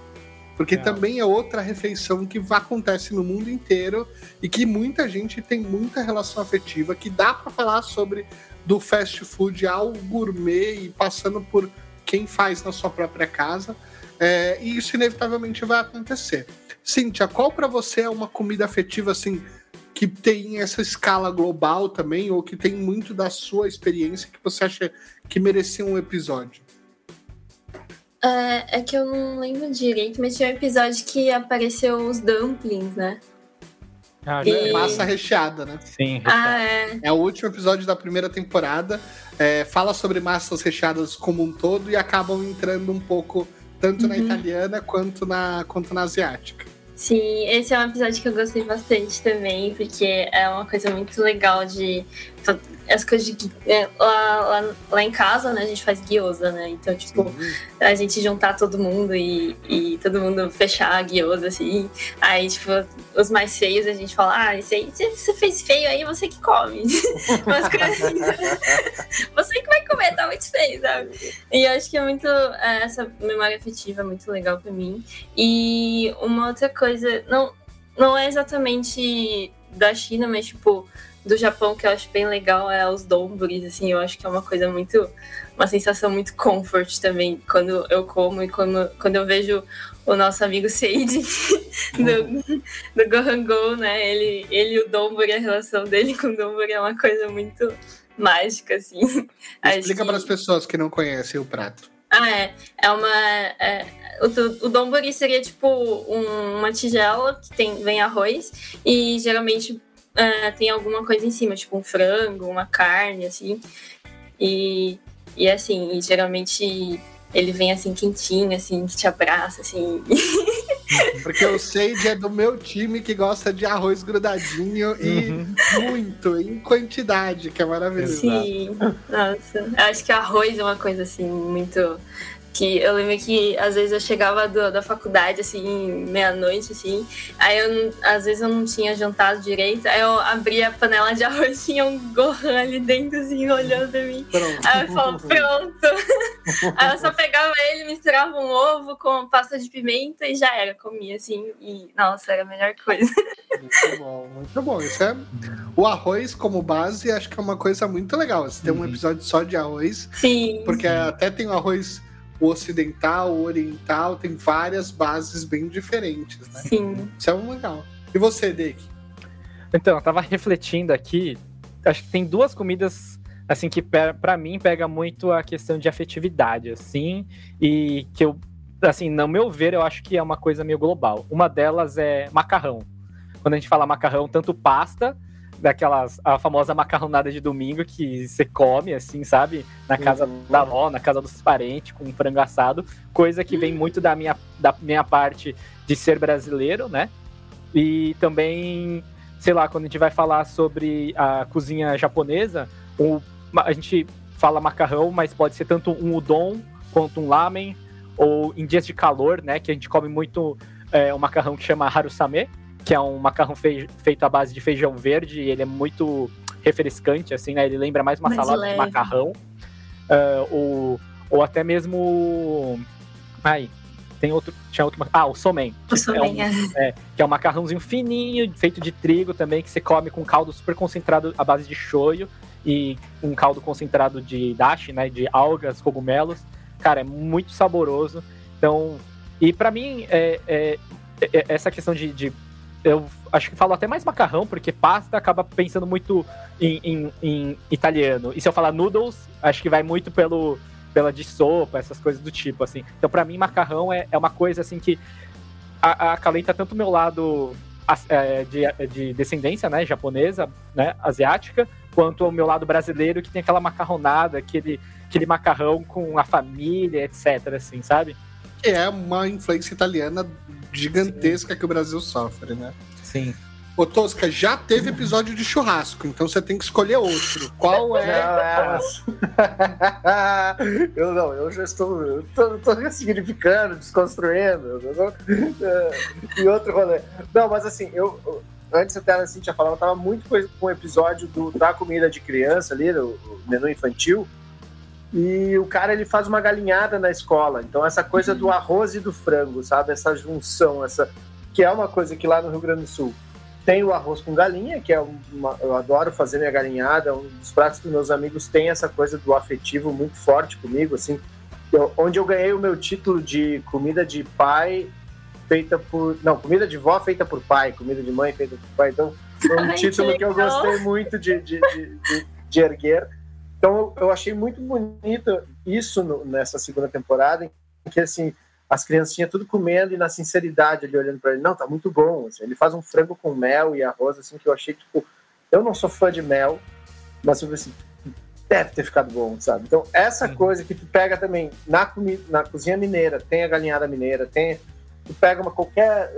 Porque Real. também é outra refeição que acontece no mundo inteiro e que muita gente tem muita relação afetiva, que dá para falar sobre do fast food ao gourmet e passando por quem faz na sua própria casa. É, e isso inevitavelmente vai acontecer. Cíntia, qual para você é uma comida afetiva assim que tem essa escala global também, ou que tem muito da sua experiência que você acha que merecia um episódio? É, é que eu não lembro direito, mas tinha um episódio que apareceu os dumplings, né? Ah, E- já é. Massa recheada, né? Sim, Ah, é. É o último episódio da primeira temporada. é, fala sobre massas recheadas como um todo e acabam entrando um pouco tanto na Uhum. italiana quanto na, quanto na asiática. Sim, esse é um episódio que eu gostei bastante também, porque é uma coisa muito legal de. As coisas de. é, Lá, lá, lá em casa, né, a gente faz gyoza, né? Então, tipo, a gente juntar todo mundo e, e todo mundo fechar a gyoza, assim. Aí, tipo, os mais feios a gente fala, ah, esse aí, você fez feio aí, você que come. Umas feio, sabe? E eu acho que é muito. é, Essa memória afetiva é muito legal pra mim. E uma outra coisa, não, não é exatamente da China, mas tipo, do Japão, que eu acho bem legal, é os donburis, assim, eu acho que é uma coisa muito, uma sensação muito comfort também, quando eu como e quando, quando eu vejo o nosso amigo Seiji do, do Gohan Go, né, ele, ele e o donburi, a relação dele com o donburi é uma coisa muito mágica, assim. Explica para as pessoas que não conhecem o prato. ah, é. É uma. é, o, o donburi seria tipo um- uma tigela que tem, vem arroz e geralmente é, tem alguma coisa em cima, tipo um frango, uma carne, assim. E, e assim, e geralmente ele vem assim quentinho, assim, que te abraça, assim. Porque o Seide é do meu time que gosta de arroz grudadinho e Uhum. muito, em quantidade, que é maravilhoso. Sim, nossa. Eu acho que arroz é uma coisa assim, muito. Que eu lembro que às vezes eu chegava do- da faculdade, assim, meia-noite, assim, aí eu, às vezes eu não tinha jantado direito, aí eu abria a panela de arroz, tinha um Gohan ali dentro, assim, olhando pra mim. Pronto. Aí eu falo, pronto. Aí eu só pegava ele, misturava um ovo com pasta de pimenta e já era, comia, assim, e nossa, era a melhor coisa. Muito bom, muito bom. Isso é... O arroz como base, acho que é uma coisa muito legal. Você tem um Uhum. episódio só de arroz, Sim. porque até tem o arroz o ocidental, o oriental, tem várias bases bem diferentes, né? Sim. Isso é um legal. E você, Dick? Então, eu tava refletindo aqui, acho que tem duas comidas assim que pra mim pega muito a questão de afetividade, assim, e que eu assim, no meu ver, eu acho que é uma coisa meio global. Uma delas é macarrão. Quando a gente fala macarrão, tanto pasta daquelas a famosa macarronada de domingo que você come, assim, sabe? Na casa Uhum. da avó, na casa dos parentes, com um frango assado, coisa que vem muito da minha, da minha parte de ser brasileiro, né? E também, sei lá, quando a gente vai falar sobre a cozinha japonesa, o, a gente fala macarrão, mas pode ser tanto um udon quanto um lamen, ou em dias de calor, né? Que a gente come muito é, um macarrão que chama harusame, que é um macarrão fei- feito à base de feijão verde, e ele é muito refrescante, assim, né? Ele lembra mais uma Mais salada leve. de macarrão. Ah, ou, ou até mesmo. Ai, tem outro. Tinha outro. Ah, o somen. Eu sou é um- bem, é. que é um macarrãozinho fininho, feito de trigo também, que você come com caldo super concentrado à base de shoyu e um caldo concentrado de dashi, né, de algas, cogumelos. Cara, é muito saboroso. Então, e pra mim, é, é- é- essa questão de, de- Eu acho que falo até mais macarrão, porque pasta acaba pensando muito em, em- em italiano. E se eu falar noodles, acho que vai muito pelo pela de sopa, essas coisas do tipo, assim. Então, pra mim, macarrão é, é uma coisa, assim, que a- acalenta tanto o meu lado é, de, de descendência, né, japonesa, né, asiática, quanto o meu lado brasileiro, que tem aquela macarronada, aquele, aquele macarrão com a família, etc, assim, sabe? É uma influência italiana gigantesca que o Brasil sofre, né? Sim. Ô, Tosca, já teve episódio de churrasco, então você tem que escolher outro. Qual é? eu não, eu já estou. Eu tô, tô ressignificando, desconstruindo. não- é, e outro rolê. Não, mas assim, eu. eu- Antes até a Cintia falar, eu tava muito com o episódio do, da comida de criança ali, o menu infantil. E o cara ele faz uma galinhada na escola. Então, essa coisa do arroz e do frango, sabe? Essa junção, essa que é uma coisa que lá no Rio Grande do Sul tem o arroz com galinha, que é uma, eu adoro fazer minha galinhada, um dos pratos que meus amigos têm essa coisa do afetivo muito forte comigo, assim, eu- onde eu ganhei o meu título de comida de pai feita por, não, comida de vó feita por pai, comida de mãe feita por pai, então foi um Ai, título que que eu gostei muito de, de, de, de- de erguer. Então eu, achei muito bonito isso no- nessa segunda temporada, em que assim as criancinhas tudo comendo e na sinceridade ali olhando para ele, não, tá muito bom. assim. ele faz um frango com mel e arroz, assim, que eu achei, tipo, eu não sou fã de mel, mas eu assim, deve ter ficado bom, sabe? Então, essa Uhum. coisa que tu pega também na, comi na cozinha mineira, tem a galinhada mineira, tem. Tu pega uma qualquer.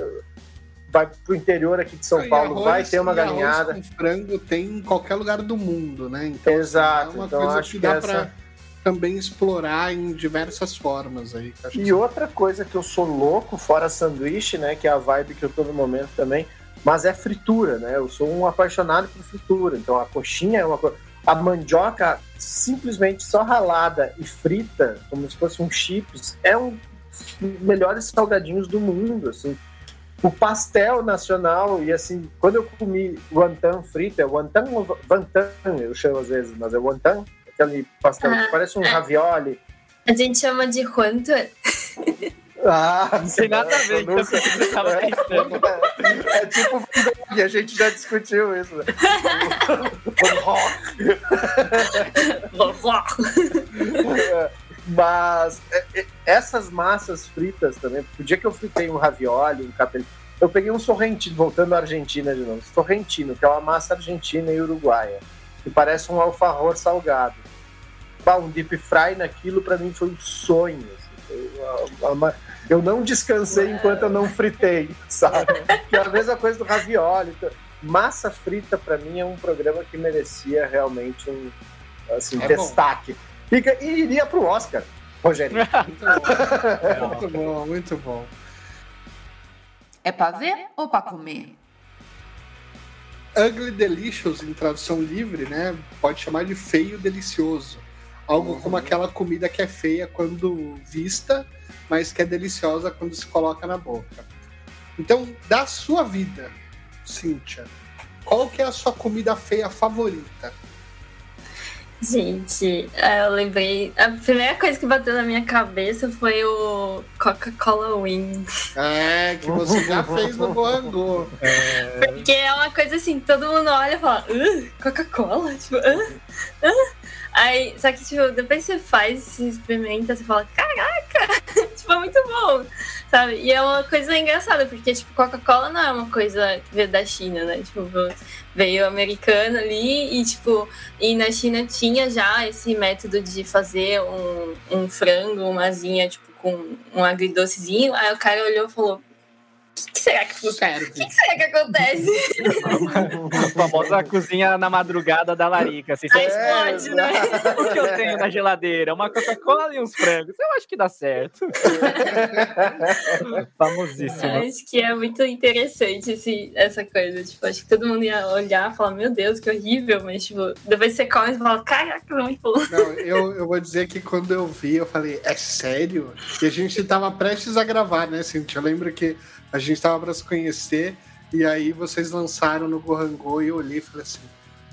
Vai pro interior aqui de São E Paulo, arroz- vai ter uma e galinhada. com frango tem em qualquer lugar do mundo, né? Então, Exato, é uma então coisa acho que dá essa- pra também explorar em diversas formas aí. acho que E outra coisa que eu sou louco, fora sanduíche, né? Que é a vibe que eu tô no momento também, mas é fritura, né? Eu sou um apaixonado por fritura. Então a coxinha é uma coisa. A mandioca simplesmente só ralada e frita, como se fosse um chips, é um dos melhores salgadinhos do mundo, assim. O pastel nacional, e assim, quando eu comi wonton frito, é wonton ou vantan, eu chamo às vezes, mas é wonton, aquele pastel que Ah, parece um é. ravioli. A gente chama de quanto? Ah, Não tem nada a ver com o que você tava pensando. É tipo, e a gente já discutiu isso. Né? Mas é, é, essas massas fritas também, o dia que eu fritei um ravioli, um capelli, eu peguei um sorrentino, voltando à Argentina de novo, sorrentino, que é uma massa argentina e uruguaia, que parece um alfajor salgado. Bah, um deep fry naquilo pra mim foi um sonho. assim, foi uma- uma- eu não descansei enquanto eu não fritei, sabe? Que é a mesma coisa do ravioli. então, Massa frita pra mim é um programa que merecia realmente um assim, É bom. Fica, e iria pro Oscar, Rogério. Muito bom, muito bom. É pra ver ou pra comer? Ugly Delicious, em tradução livre, né? Pode chamar de feio delicioso. Algo como aquela comida que é feia quando vista, mas que é deliciosa quando se coloca na boca. Então, da sua vida, Cíntia, qual que é a sua comida feia favorita? Gente, é, eu lembrei. A primeira coisa que bateu na minha cabeça foi o Coca-Cola Wings. É, que você já fez no Goangô. Porque é uma coisa assim, todo mundo olha e fala, "Uh, Coca-Cola? Tipo, "Hã? Hã?" Aí, só que, tipo, depois você faz, você experimenta, você fala, caraca, tipo, é muito bom, sabe? E é uma coisa engraçada, porque, tipo, Coca-Cola não é uma coisa que veio da China, né? Tipo, veio americana ali e, tipo, e na China tinha já esse método de fazer um, um frango, uma asinha, tipo, com um agridocezinho. Aí o cara olhou e falou, o que será que, o Serve. que será que acontece? A famosa cozinha na madrugada da larica. Assim, Aí sabe? explode, né? o que eu tenho na geladeira? Uma Coca-Cola e uns frangos. Eu acho que dá certo. Famosíssimo. Acho que é muito interessante esse, essa coisa. Tipo, acho que todo mundo ia olhar e falar, meu Deus, que horrível. Mas, tipo, depois você come e fala, caraca, é bom. Não, eu, eu vou dizer que quando eu vi, eu falei, é sério? E a gente tava prestes a gravar, né, Cintia? Eu lembro que a gente tava pra se conhecer e aí vocês lançaram no Gohango e eu olhei e falei assim,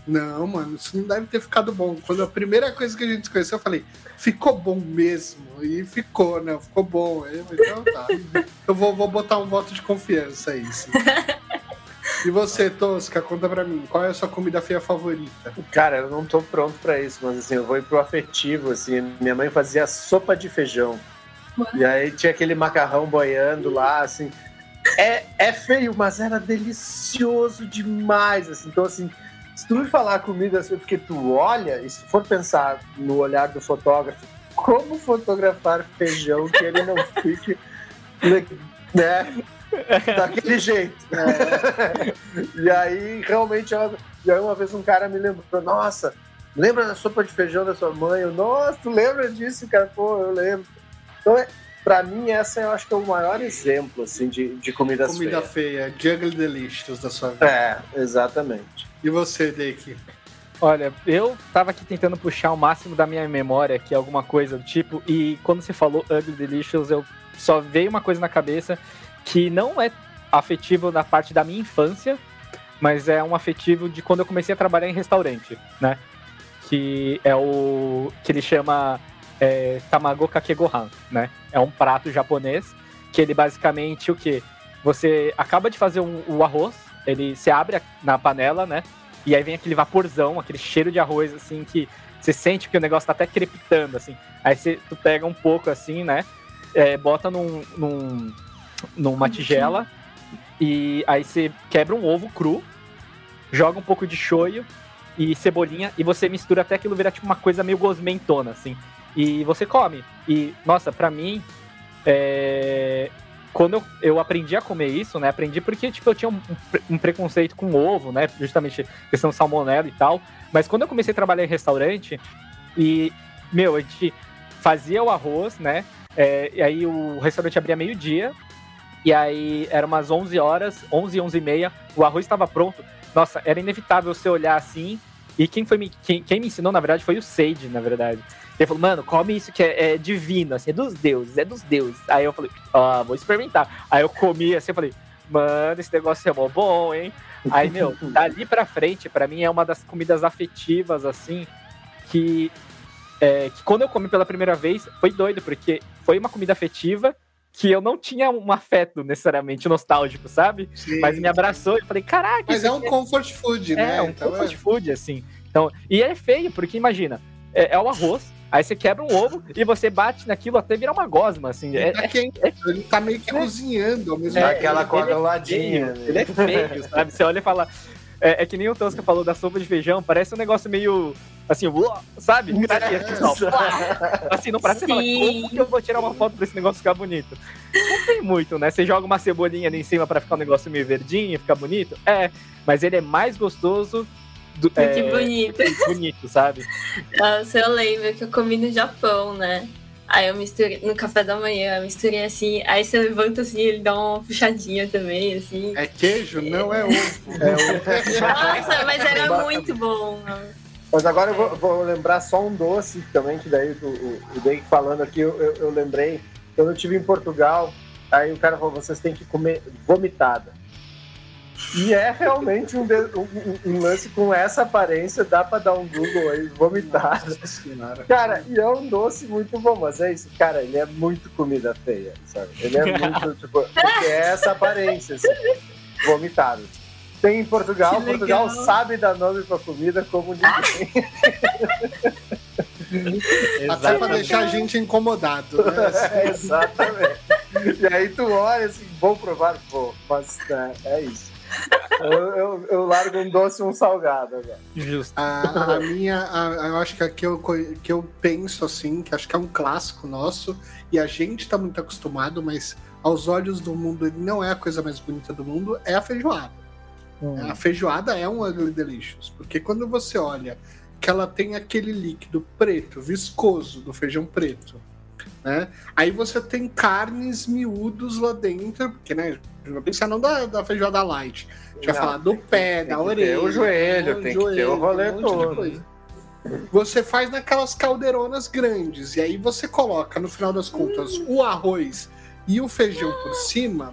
não, mano, isso não deve ter ficado bom. Quando a primeira coisa que a gente se conheceu, eu falei, ficou bom mesmo. E ficou, né? Ficou bom. Aí eu falei, Então tá. Eu vou, vou botar um voto de confiança aí. sim. E você, Tosca, conta pra mim, qual é a sua comida feia favorita? Cara, eu não tô pronto pra isso, mas assim, eu vou ir pro afetivo, assim. Minha mãe fazia sopa de feijão. E aí tinha aquele macarrão boiando lá, assim. É, é feio, mas era delicioso demais, assim. Então, assim, se tu me falar comida assim, porque tu olha, e se for pensar no olhar do fotógrafo, como fotografar feijão que ele não fique, né, daquele jeito. e aí, realmente, eu- e aí uma vez um cara me lembrou, nossa, lembra da sopa de feijão da sua mãe? Eu, nossa, tu lembra disso, cara? Pô, eu lembro. Então, é, pra mim, essa eu acho que é o maior exemplo, assim, de, de comidas comida feias. feia, Jungle Delicious da sua vida. É, exatamente. E você, Dake? Olha, eu tava aqui tentando puxar o máximo da minha memória, que é alguma coisa do tipo, e quando você falou Ugly Delicious, eu só veio uma coisa na cabeça que não é afetivo da parte da minha infância, mas é um afetivo de quando eu comecei a trabalhar em restaurante, né? Que é o que ele chama é, Tamago Kake Gohan, né? É um prato japonês que ele basicamente o que? Você acaba de fazer um- o arroz, ele se abre na panela, né? E aí vem aquele vaporzão, aquele cheiro de arroz, assim, que você sente que o negócio tá até crepitando, assim. Aí você, tu pega um pouco, assim, né? é, bota num, num, numa tigela e aí você quebra um ovo cru, joga um pouco de shoyu e cebolinha e você mistura até aquilo virar tipo uma coisa meio gosmentona, assim. E você come. E, nossa, pra mim, é, quando eu, eu aprendi a comer isso, né? Aprendi porque, tipo, eu tinha um, um pre- preconceito com ovo, né? Justamente questão salmonela e tal. Mas quando eu comecei a trabalhar em restaurante, e, meu, a gente fazia o arroz, né? É, e aí o restaurante abria meio-dia. E aí era umas 11 horas, 11, 11 e meia. O arroz estava pronto. Nossa, era inevitável você olhar assim. E quem foi me, quem, quem me ensinou, na verdade, foi o Sage, na verdade. Ele falou, mano, come isso que é, é divino, assim, é dos deuses, é dos deuses. Aí eu falei, ó, vou experimentar. Aí eu comi assim, eu falei, mano, esse negócio é mó bom, hein? Aí, meu, dali pra frente, pra mim é uma das comidas afetivas, assim, que, é, que quando eu comi pela primeira vez, foi doido, porque foi uma comida afetiva que eu não tinha um afeto necessariamente nostálgico, sabe? Sim. Mas me abraçou e falei, caraca, Mas é um aqui comfort food, né? é, um Então comfort food, assim. Então, e é feio, porque imagina, é, é o arroz, aí você quebra um ovo e você bate naquilo até virar uma gosma, assim. Ele É, tá quente, ele tá meio que cozinhando ao mesmo É, tempo. aquela é coaguladinha. feio, ele é feio, sabe? Você olha e fala. É, é que nem o Tosca falou da sopa de feijão, parece um negócio meio. Assim, uó, sabe? Assim, assim, não parece você fala, Sim. como que eu vou tirar uma foto pra esse negócio ficar bonito? Não tem muito, né? Você joga uma cebolinha ali em cima pra ficar um negócio meio verdinho, ficar bonito. É, mas ele é mais gostoso do, é, Que bonito. bonito, sabe? Nossa, eu lembro que eu comi no Japão, né? Aí eu misturei no café da manhã, eu misturei assim, aí você levanta assim, ele dá uma puxadinha também, assim. É queijo, não é ovo. Nossa, mas era muito bom. Mas agora eu vou, vou lembrar só um doce também, que daí o, o, o Dave falando aqui, eu, eu, eu lembrei, quando eu estive em Portugal, aí o cara falou, vocês têm que comer vomitada. E é realmente um, de- um- um- lance com essa aparência, dá pra dar um Google aí. Nossa senhora. Cara, e é um doce muito bom, mas é isso, cara, ele é muito comida feia, sabe? Ele é muito, tipo, porque é essa aparência, assim, vomitado. Tem em Portugal. Portugal sabe dar nome pra comida como ninguém. Até pra deixar a gente incomodado, né? É, exatamente. E aí tu olha assim, vou provar, vou, mas né, é isso. Eu, eu, eu largo um doce e um salgado agora. Justo. A, a minha, a- eu acho que a que eu, que eu penso assim, que acho que é um clássico nosso, e a gente tá muito acostumado, mas aos olhos do mundo ele não é a coisa mais bonita do mundo, é a feijoada. A feijoada é um ugly delicious, porque quando você olha que ela tem aquele líquido preto, viscoso do feijão preto, né? Aí você tem carnes miúdos lá dentro, porque, né? Não pensar não da, da feijoada light. A gente vai falar do pé, tem da que ter orelha. o joelho, do tem que ter o rolê um todo. coisa. Você faz naquelas caldeironas grandes, e aí você coloca, no final das contas, o arroz e o feijão por cima.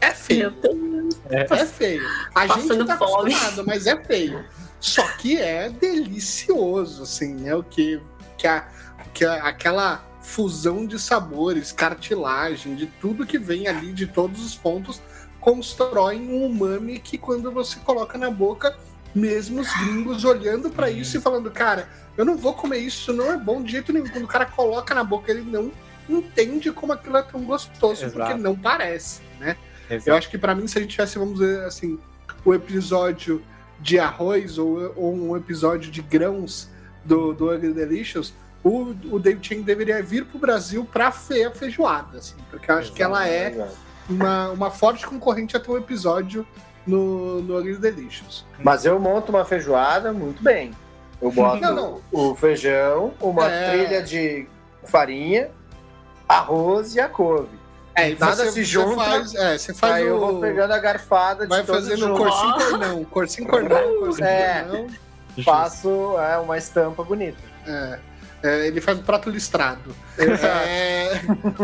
É feio. Deus. É feio. A gente Passando tá fome. acostumado, mas é feio. Só que é delicioso, assim, é o que, que, a, que a- aquela fusão de sabores, cartilagem, de tudo que vem ali, de todos os pontos, constroem um umami que quando você coloca na boca, mesmo os gringos olhando pra isso e falando, cara, eu não vou comer isso, isso não é bom de jeito nenhum. Quando o cara coloca na boca, ele não entende como aquilo é tão gostoso, Exato. porque não parece, né? Eu Exato. acho que pra mim, se a gente tivesse, vamos dizer assim, o episódio de arroz ou, ou um episódio de grãos do, do Ugly Delicious, o, o David Chang deveria vir pro Brasil pra ver a feijoada, assim, porque eu acho que ela é Exato. uma, uma forte concorrente a ter um episódio no, no Ugly Delicious. Mas eu monto uma feijoada muito bem. Eu boto Não, não. o feijão, uma É. trilha de farinha, arroz e a couve. É, e Nada se junta, Faz, é, você faz Aí o... eu vou pegando a garfada de Vai fazendo juntos. corcinho cornão, corcinho cornão, corcinho É. cornão. Faço é, uma estampa bonita. É, é, ele faz um prato listrado. Exato. É,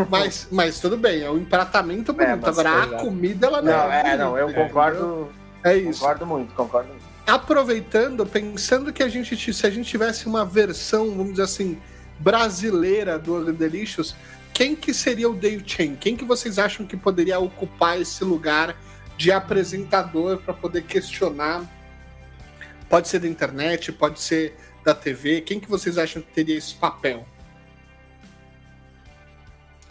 mas, mas tudo bem, é um empratamento bonito. É, mas- Agora a comida, ela não, Não, é, bonita, não, eu concordo, É isso. concordo muito, concordo muito. Aproveitando, pensando que a gente, se a gente tivesse uma versão, vamos dizer assim, brasileira do Ugly Delicious, quem que seria o Dave Chen? Quem que vocês acham que poderia ocupar esse lugar de apresentador para poder questionar? Pode ser da internet, pode ser da TV. Quem que vocês acham que teria esse papel?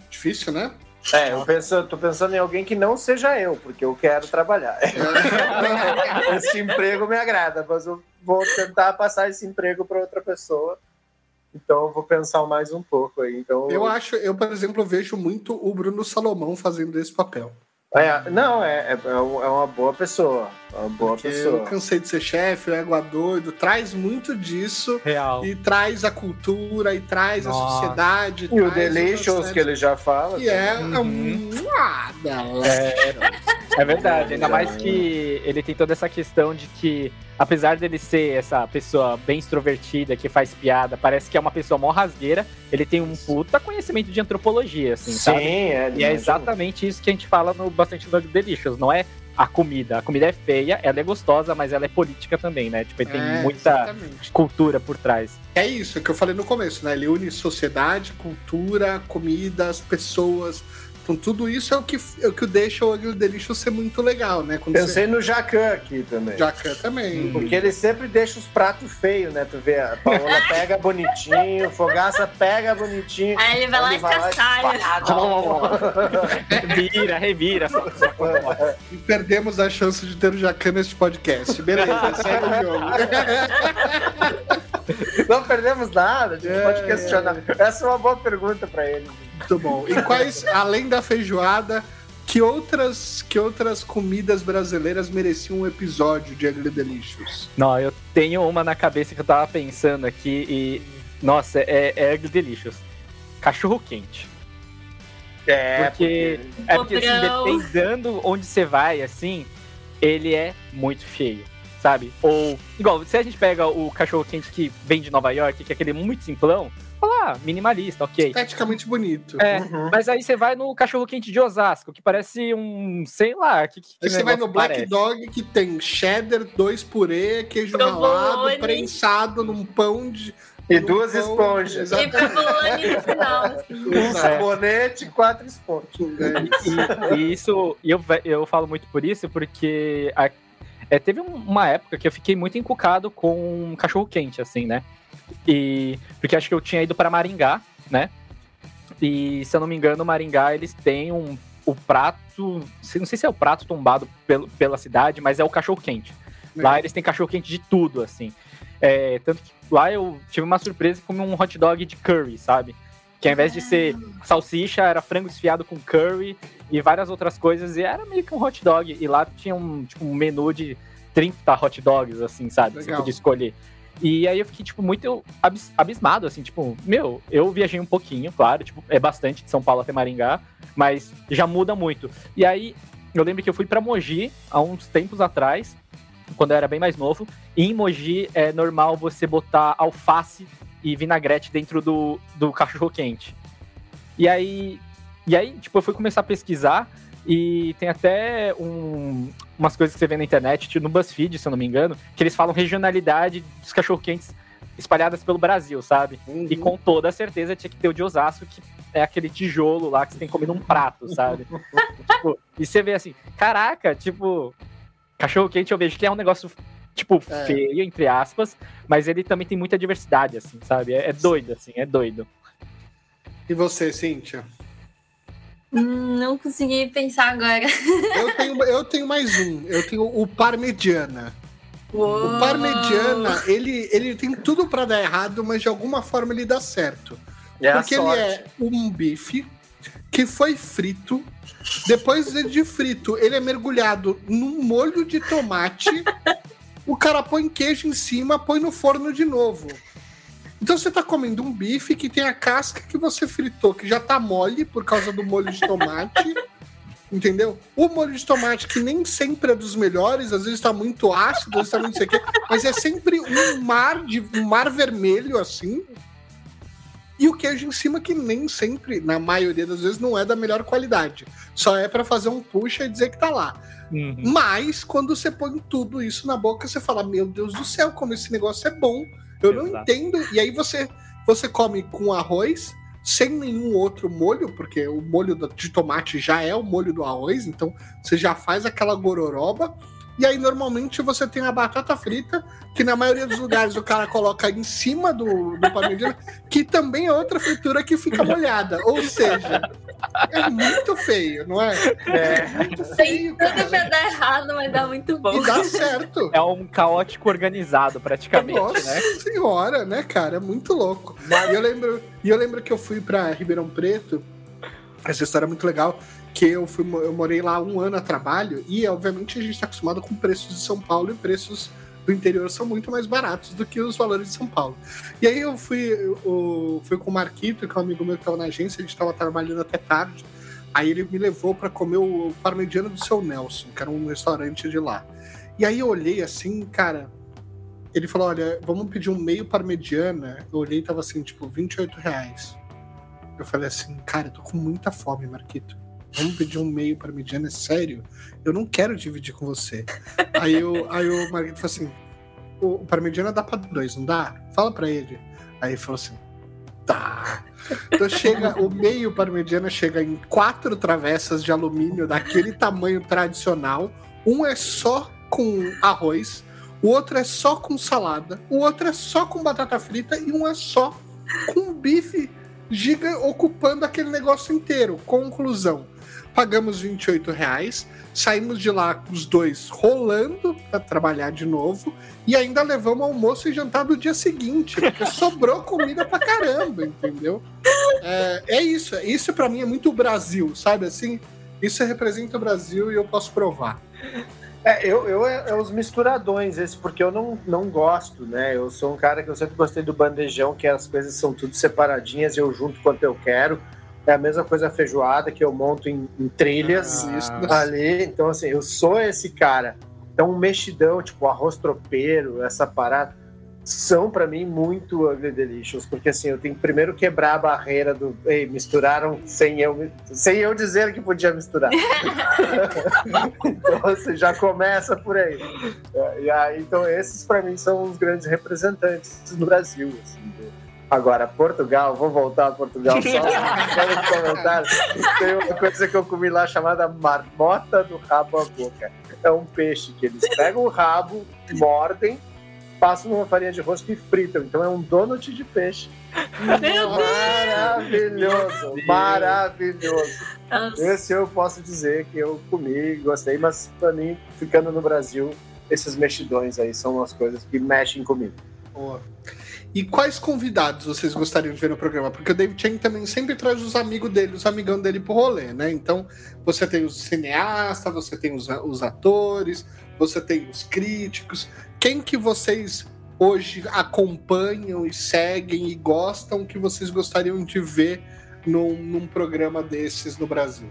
Difícil, né? É, eu penso, tô pensando em alguém que não seja eu, porque eu quero trabalhar. esse emprego me agrada, mas eu vou tentar passar esse emprego para outra pessoa. Então eu vou pensar mais um pouco aí. Então, Eu acho, eu, por exemplo, vejo muito o Bruno Salomão fazendo esse papel. É, não, é, é, é uma boa pessoa. É uma boa Porque pessoa. eu cansei de ser chefe, o égua doido, traz muito disso Real. e traz a cultura e traz a Nossa. sociedade. E o Delicious, que ele já fala. que é Uhum. um ah, É verdade, ainda mais que ele tem toda essa questão de que, apesar dele ser essa pessoa bem extrovertida, que faz piada, parece que é uma pessoa mó rasgueira, ele tem um puta conhecimento de antropologia, assim, Sim, sabe? é. E é exatamente isso que a gente fala no bastante no Delicious, não é a comida. A comida é feia, ela é gostosa, mas ela é política também, né? Tipo, ele tem É, muita exatamente. cultura por trás. É isso que eu falei no começo, né? Ele une sociedade, cultura, comida, as pessoas. Então tudo isso é o que, é o que deixa o Ugly Delicious ser muito legal, né? Quando Pensei no Jacan aqui também. você... Jacan também. Porque ele sempre deixa os pratos feios, né? Tu vê, a Paola pega bonitinho, Fogaça pega bonitinho. Aí ele vai lá e estraçalha. Revira, revira. E perdemos a chance de ter o Jacan neste podcast. Beleza, segue o jogo. Não perdemos nada, a gente É, pode questionar. Essa é uma boa pergunta pra ele. Muito bom. E quais, além da feijoada, que outras, que outras comidas brasileiras mereciam um episódio de Ugly Delicious? Não, eu tenho uma na cabeça que eu tava pensando aqui e. Nossa, é, é ugly delicious. Cachorro quente. É, Porque, é porque assim, dependendo onde você vai, assim, ele é muito feio, sabe? Ou, igual, se a gente pega o cachorro quente que vem de Nova York, que é aquele muito simplão, fala, ah, minimalista, ok. Esteticamente bonito. É, Uhum. mas aí você vai no cachorro quente de Osasco, que parece um, sei lá, que, que Aí você vai no Black parece. Dog que tem cheddar, dois purê, queijo ralado, prensado num pão de. E duas pão- esponjas. E provolone no final. assim. Um É. sabonete e quatro esponjas. É, E, e isso, e eu, eu falo muito por isso, porque a- é, teve um- uma época que eu fiquei muito encucado com cachorro quente, assim, né? E porque acho que eu tinha ido para Maringá, né? E se eu não me engano, Maringá eles têm um o prato, não sei se é o prato tombado pelo, pela cidade, mas é o cachorro quente. Lá eles têm cachorro quente de tudo, assim. É, tanto que lá eu tive uma surpresa com um hot dog de curry, sabe? Que ao invés de ser salsicha, era frango desfiado com curry e várias outras coisas, e era meio que um hot dog. E lá tinha um, tipo, um menu de 30 hot dogs, assim, sabe? Você Legal. podia escolher. E aí eu fiquei, tipo, muito abis- abismado, assim, tipo, meu, eu viajei um pouquinho, claro, tipo, é bastante de São Paulo até Maringá, mas já muda muito. E aí, eu lembro que eu fui pra Mogi há uns tempos atrás, quando eu era bem mais novo, e em Mogi é normal você botar alface e vinagrete dentro do, do cachorro quente. E aí, e aí, tipo, eu fui começar a pesquisar e tem até um- umas coisas que você vê na internet, tipo, no BuzzFeed, se eu não me engano, que eles falam regionalidade dos cachorro-quentes espalhadas pelo Brasil, sabe? Uhum. E com toda certeza tinha que ter o de Osasco, que é aquele tijolo lá que você tem comer num prato, sabe? Tipo, e você vê assim, caraca, tipo, cachorro-quente eu vejo que é um negócio, tipo, É. feio, entre aspas, mas ele também tem muita diversidade, assim, sabe? É, é doido, assim, é doido. E você, Cíntia? Hum, Não consegui pensar agora. Eu tenho, eu tenho mais um. Eu tenho o Parmegiana. Uou. O Parmegiana, ele, ele tem tudo pra dar errado, mas de alguma forma ele dá certo. É Porque ele é um bife que foi frito. Depois de frito, ele é mergulhado num molho de tomate. o cara põe queijo em cima, põe no forno de novo. Então você tá comendo um bife que tem a casca que você fritou, que já tá mole por causa do molho de tomate. Entendeu? O molho de tomate, que nem sempre é dos melhores, às vezes tá muito ácido, às vezes tá muito sei o quê, mas é sempre um mar de um mar vermelho assim. E o queijo em cima que nem sempre, na maioria das vezes, não é da melhor qualidade. Só é pra fazer um puxa e dizer que tá lá. Uhum. Mas quando você põe tudo isso na boca, você fala: Meu Deus do céu, como esse negócio é bom. Eu não Exato. entendo. E aí você, você come com arroz, sem nenhum outro molho, porque o molho de tomate já é o molho do arroz, então você já faz aquela gororoba. E aí, normalmente, você tem a batata frita, que na maioria dos lugares o cara coloca em cima do, do parmegiana, que também é outra fritura que fica molhada. Ou seja, é muito feio, não é? É. Muito Tem feio, tudo pra dar errado, mas dá muito bom. E dá certo. É um caótico organizado, praticamente, Nossa né? senhora, né, cara? É muito louco. E eu lembro, e eu lembro que eu fui pra Ribeirão Preto. Essa história é muito legal. Que eu, fui, eu morei lá um ano a trabalho. E, obviamente, a gente tá acostumado com preços de São Paulo. E preços do interior são muito mais baratos do que os valores de São Paulo. E aí eu fui, eu, fui com o Marquito, que é um amigo meu que tava na agência. A gente tava trabalhando até tarde. Aí ele me levou pra comer o parmegiana do seu Nelson, que era um restaurante de lá. E aí eu olhei assim, cara, ele falou: olha, vamos pedir um meio parmegiana. Eu olhei e tava assim, tipo, 28 reais. Eu falei assim, cara, eu tô com muita fome, Marquito. Vamos pedir um meio parmegiana, é sério? Eu não quero dividir com você. aí, eu, aí o Marquito falou assim: o, o parmegiana dá pra dois, não dá? Fala pra ele. Aí ele falou assim: tá. Então chega, o meio parmegiana chega em quatro travessas de alumínio daquele tamanho tradicional. Um é só com arroz, o outro é só com salada, o outro é só com batata frita e um é só com bife giga ocupando aquele negócio inteiro. Conclusão: pagamos 28 reais, saímos de lá os dois rolando para trabalhar de novo e ainda levamos almoço e jantar do dia seguinte, porque sobrou comida pra caramba, entendeu? É, é isso, isso para mim é muito Brasil, sabe assim? Isso representa o Brasil e eu posso provar. É, eu, eu é, é os misturadões, esse, porque eu não, não gosto, né? Eu sou um cara que eu sempre gostei do bandejão, que as coisas são tudo separadinhas, eu junto quanto eu quero. É a mesma coisa a feijoada, que eu monto em, em trilhas Ah, ali. Então, assim, eu sou esse cara. Então, um mexidão, tipo arroz tropeiro, essa parada, são para mim muito ugly delicious, porque assim, eu tenho que primeiro quebrar a barreira do. Ei, misturaram sem eu, sem eu dizer que podia misturar. então, assim, já começa por aí. É, E aí, então, esses para mim são os grandes representantes no Brasil. Assim, do- Agora, Portugal, vou voltar a Portugal só para os comentários. Tem uma coisa que eu comi lá chamada marmota do rabo à boca. É um peixe que eles pegam o rabo, mordem, passam numa farinha de rosca e fritam. Então é um donut de peixe. Meu Deus! Maravilhoso, maravilhoso. Nossa. Esse eu posso dizer que eu comi, gostei, mas pra mim, ficando no Brasil, esses mexidões aí são as coisas que mexem comigo. Boa. E quais convidados vocês gostariam de ver no programa? Porque o David Chang também sempre traz os amigos dele, os amigão dele pro rolê, né? Então, você tem os cineastas, você tem os, os atores, você tem os críticos. Quem que vocês hoje acompanham e seguem e gostam que vocês gostariam de ver num, num programa desses no Brasil?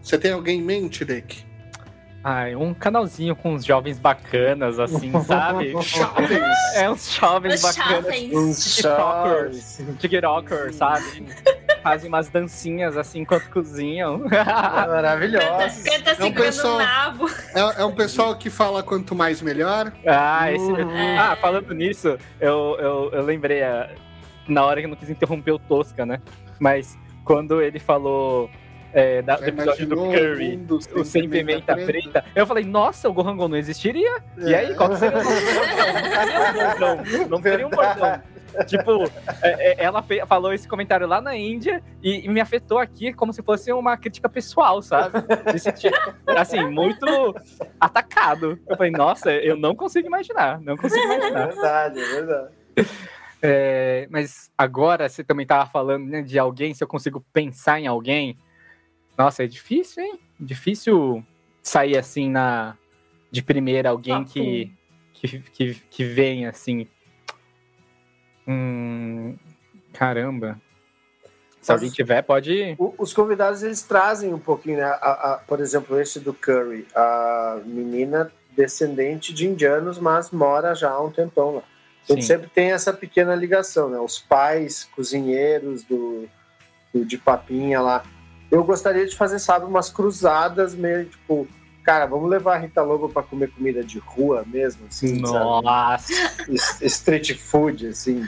Você tem alguém em mente, Dick? Ai, um canalzinho com uns jovens bacanas, assim, sabe? Jovens! É, uns jovens Os bacanas. jovens. Uns TikTokers. TikTokers, sabe? Fazem umas dancinhas assim enquanto cozinham. Maravilhosos. Canta um segurando pessoal- o nabo. É, é um pessoal que fala quanto mais melhor. Ah, esse... Uhum. ah falando nisso, eu, eu, eu lembrei ah, na hora que eu não quis interromper o Tosca, né? Mas quando ele falou é, da- do episódio do Curry, o sem pimenta preta, eu falei, nossa, o Gohangon não existiria? E aí, qual que seria o bordão? Não, não, teria um bordão. Tipo, é, é, ela fe- falou esse comentário lá na Índia e, e me afetou aqui como se fosse uma crítica pessoal, sabe? Senti, assim, muito atacado. Eu falei, nossa, eu não consigo imaginar, não consigo É imaginar. verdade, é verdade. É, mas agora você também tava falando né, de alguém, se eu consigo pensar em alguém. Nossa, é difícil, hein? Difícil sair assim na de primeira alguém Ah, que, que, que, que vem assim. Hum, caramba. Se alguém tiver, pode. Os convidados eles trazem um pouquinho, né? A- a- por exemplo, esse do Curry, a menina descendente de indianos, mas mora já há um tempão lá. A gente Sim. sempre tem essa pequena ligação, né? Os pais cozinheiros do, do- de papinha lá. Eu gostaria de fazer, sabe, umas cruzadas meio tipo, cara, vamos levar a Rita Lobo para comer comida de rua mesmo, assim, sabe? Nossa! es- street food, assim.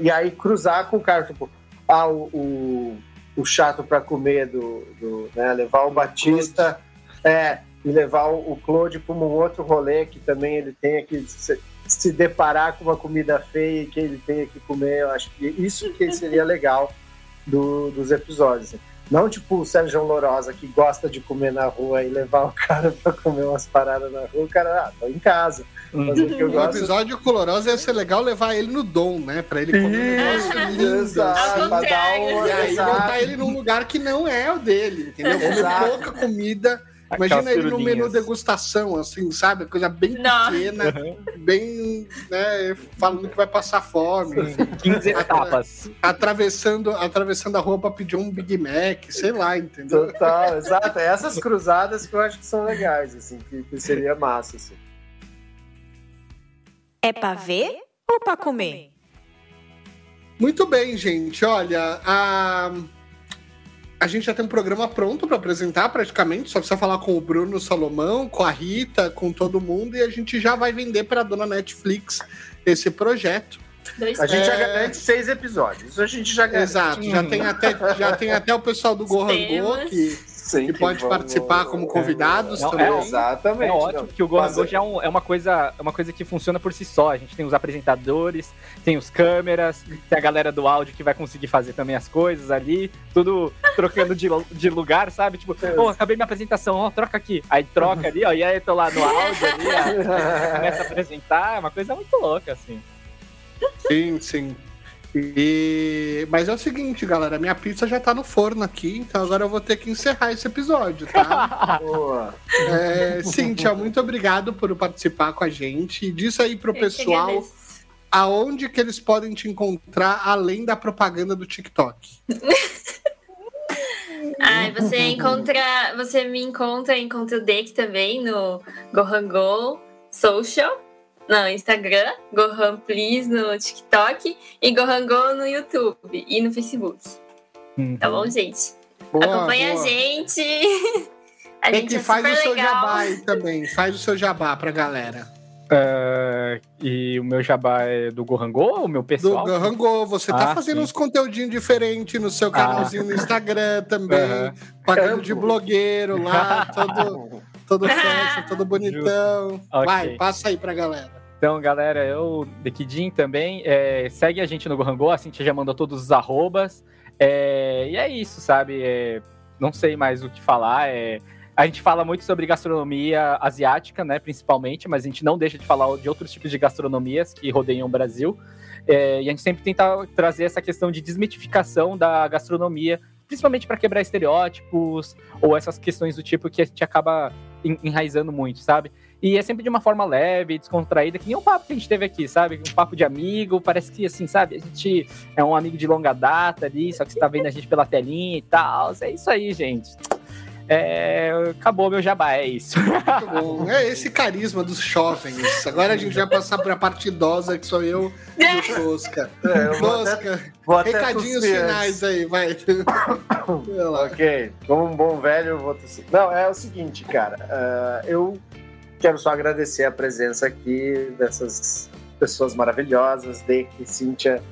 e aí cruzar com o cara, tipo, ah, o, o, o chato pra comer do, do né, levar o Batista, é, e levar o, Claude pra um outro rolê que também ele tenha que se, se deparar com uma comida feia que ele tenha que comer, eu acho que isso que seria legal do- dos episódios. assim. Não tipo o Sérgio Lourosa que gosta de comer na rua e levar o cara pra comer umas paradas na rua, o cara, ah, tô em casa. Mas o que eu No gosto episódio coloroso ia ser legal levar ele no dom, né? Pra ele comer um negócio lindo. Exato, pra dar uma- E aí exato. botar ele num lugar que não é o dele, entendeu? Comer pouca comida. Imagina ele no menu degustação, assim, sabe? Coisa bem Não. pequena, bem, né, falando que vai passar fome, enfim. 15 etapas. atravessando, atravessando a rua pra pedir um Big Mac, sei lá, entendeu? Total, exato. É Essas cruzadas que eu acho que são legais, assim, que, que seria massa, assim. É pra ver ou pra comer? Muito bem, gente. Olha, a, a gente já tem um programa pronto para apresentar praticamente. Só precisa falar com o Bruno Salomão, com a Rita, com todo mundo e a gente já vai vender para a dona Netflix esse projeto. Dois A gente já garante seis episódios. Isso a gente já garante. Exato. Já tem até, já tem até o pessoal do Gohangô Temas. que, Sim, que pode vamos- participar como convidados Não, também. é Exatamente. É ótimo, não. porque o Gohan Fazer- já é, um- é uma coisa, é uma coisa que funciona por si só. A gente tem os apresentadores, tem os câmeras, tem a galera do áudio que vai conseguir fazer também as coisas ali, tudo trocando de, de lugar, sabe? Tipo, pô, acabei minha apresentação, ó, troca aqui. Aí troca ali, ó, e aí eu tô lá no áudio ali, ó, começa a apresentar, é uma coisa muito louca, assim. Sim, sim. E... Mas é o seguinte, galera, minha pizza já tá no forno aqui, então agora eu vou ter que encerrar esse episódio, tá? Boa. É, Cíntia, muito obrigado por participar com a gente. E diz aí pro Eu pessoal aonde que eles podem te encontrar além da propaganda do TikTok. Ai, você encontra. Você me encontra, encontra o Deck também no Gohango Social, no Instagram, Gohan Please no TikTok e Gohango no YouTube e no Facebook. Tá bom, gente? Boa, Acompanha boa. a gente. A Tem gente que é faz super o seu legal. jabá aí também. Faz o seu jabá pra galera. Ah, e o meu jabá é do Gohango ou o meu Do pessoal? Gohango, você tá Ah, fazendo sim. uns conteúdinhos diferentes no seu canalzinho no Instagram também. Aham. Pagando de blogueiro lá, todo, todo fashion, todo bonitão. Ok. Vai, passa aí pra galera. Então, galera, eu, Dequidin também, é, segue a gente no Gohangô, a Cintia já mandou todos os arrobas. É, e é isso, sabe? É, não sei mais o que falar. É, a gente fala muito sobre gastronomia asiática, né, principalmente, mas a gente não deixa de falar de outros tipos de gastronomias que rodeiam o Brasil. É, e a gente sempre tenta trazer essa questão de desmitificação da gastronomia, principalmente para quebrar estereótipos ou essas questões do tipo que a gente acaba enraizando muito, sabe? E é sempre de uma forma leve, descontraída, que nem o papo que a gente teve aqui, sabe? Um papo de amigo, parece que assim, sabe? A gente é um amigo de longa data ali, só que você tá vendo a gente pela telinha e tal. É isso aí, gente. É, acabou meu jabá, é isso. Muito bom. É esse carisma dos jovens. Agora a gente vai passar para a parte idosa, que sou eu e o Tosca. É, eu vou Tosca, recadinhos finais aí, vai. Ok, como um bom velho, eu vou tossir. Não, é o seguinte, cara. ah, eu quero só agradecer a presença aqui dessas pessoas maravilhosas, Deck, Cíntia.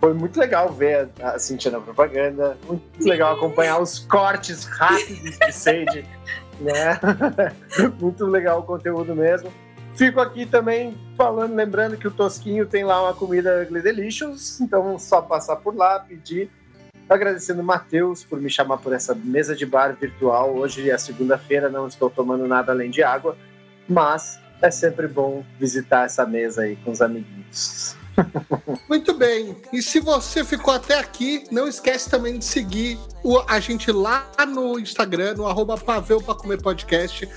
Foi muito legal ver a Cíntia na propaganda, muito legal acompanhar os cortes rápidos de Sage, né? muito legal o conteúdo mesmo. Fico aqui também falando, lembrando que o Tosquinho tem lá uma comida Ugly Delicious, então só passar por lá, pedir. Agradecendo o Matheus por me chamar por essa mesa de bar virtual. Hoje é segunda-feira, não estou tomando nada além de água, mas é sempre bom visitar essa mesa aí com os amiguinhos. Muito bem. E se você ficou até aqui, não esquece também de seguir o- a gente lá no Instagram, no arroba Paveu pra Comer Podcast.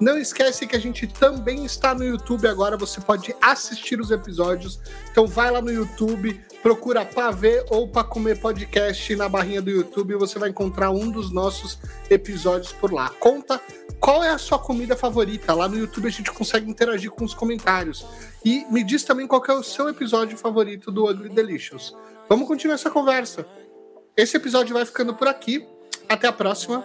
Não esquece que a gente também está no YouTube agora, você pode assistir os episódios. Então vai lá no YouTube, procura Pavê ou Pra Comer Podcast na barrinha do YouTube você vai encontrar um dos nossos episódios por lá. Conta qual é a sua comida favorita. Lá no YouTube a gente consegue interagir com os comentários. E me diz também qual é o seu episódio favorito do Ugly Delicious. Vamos continuar essa conversa. Esse episódio vai ficando por aqui. Até a próxima.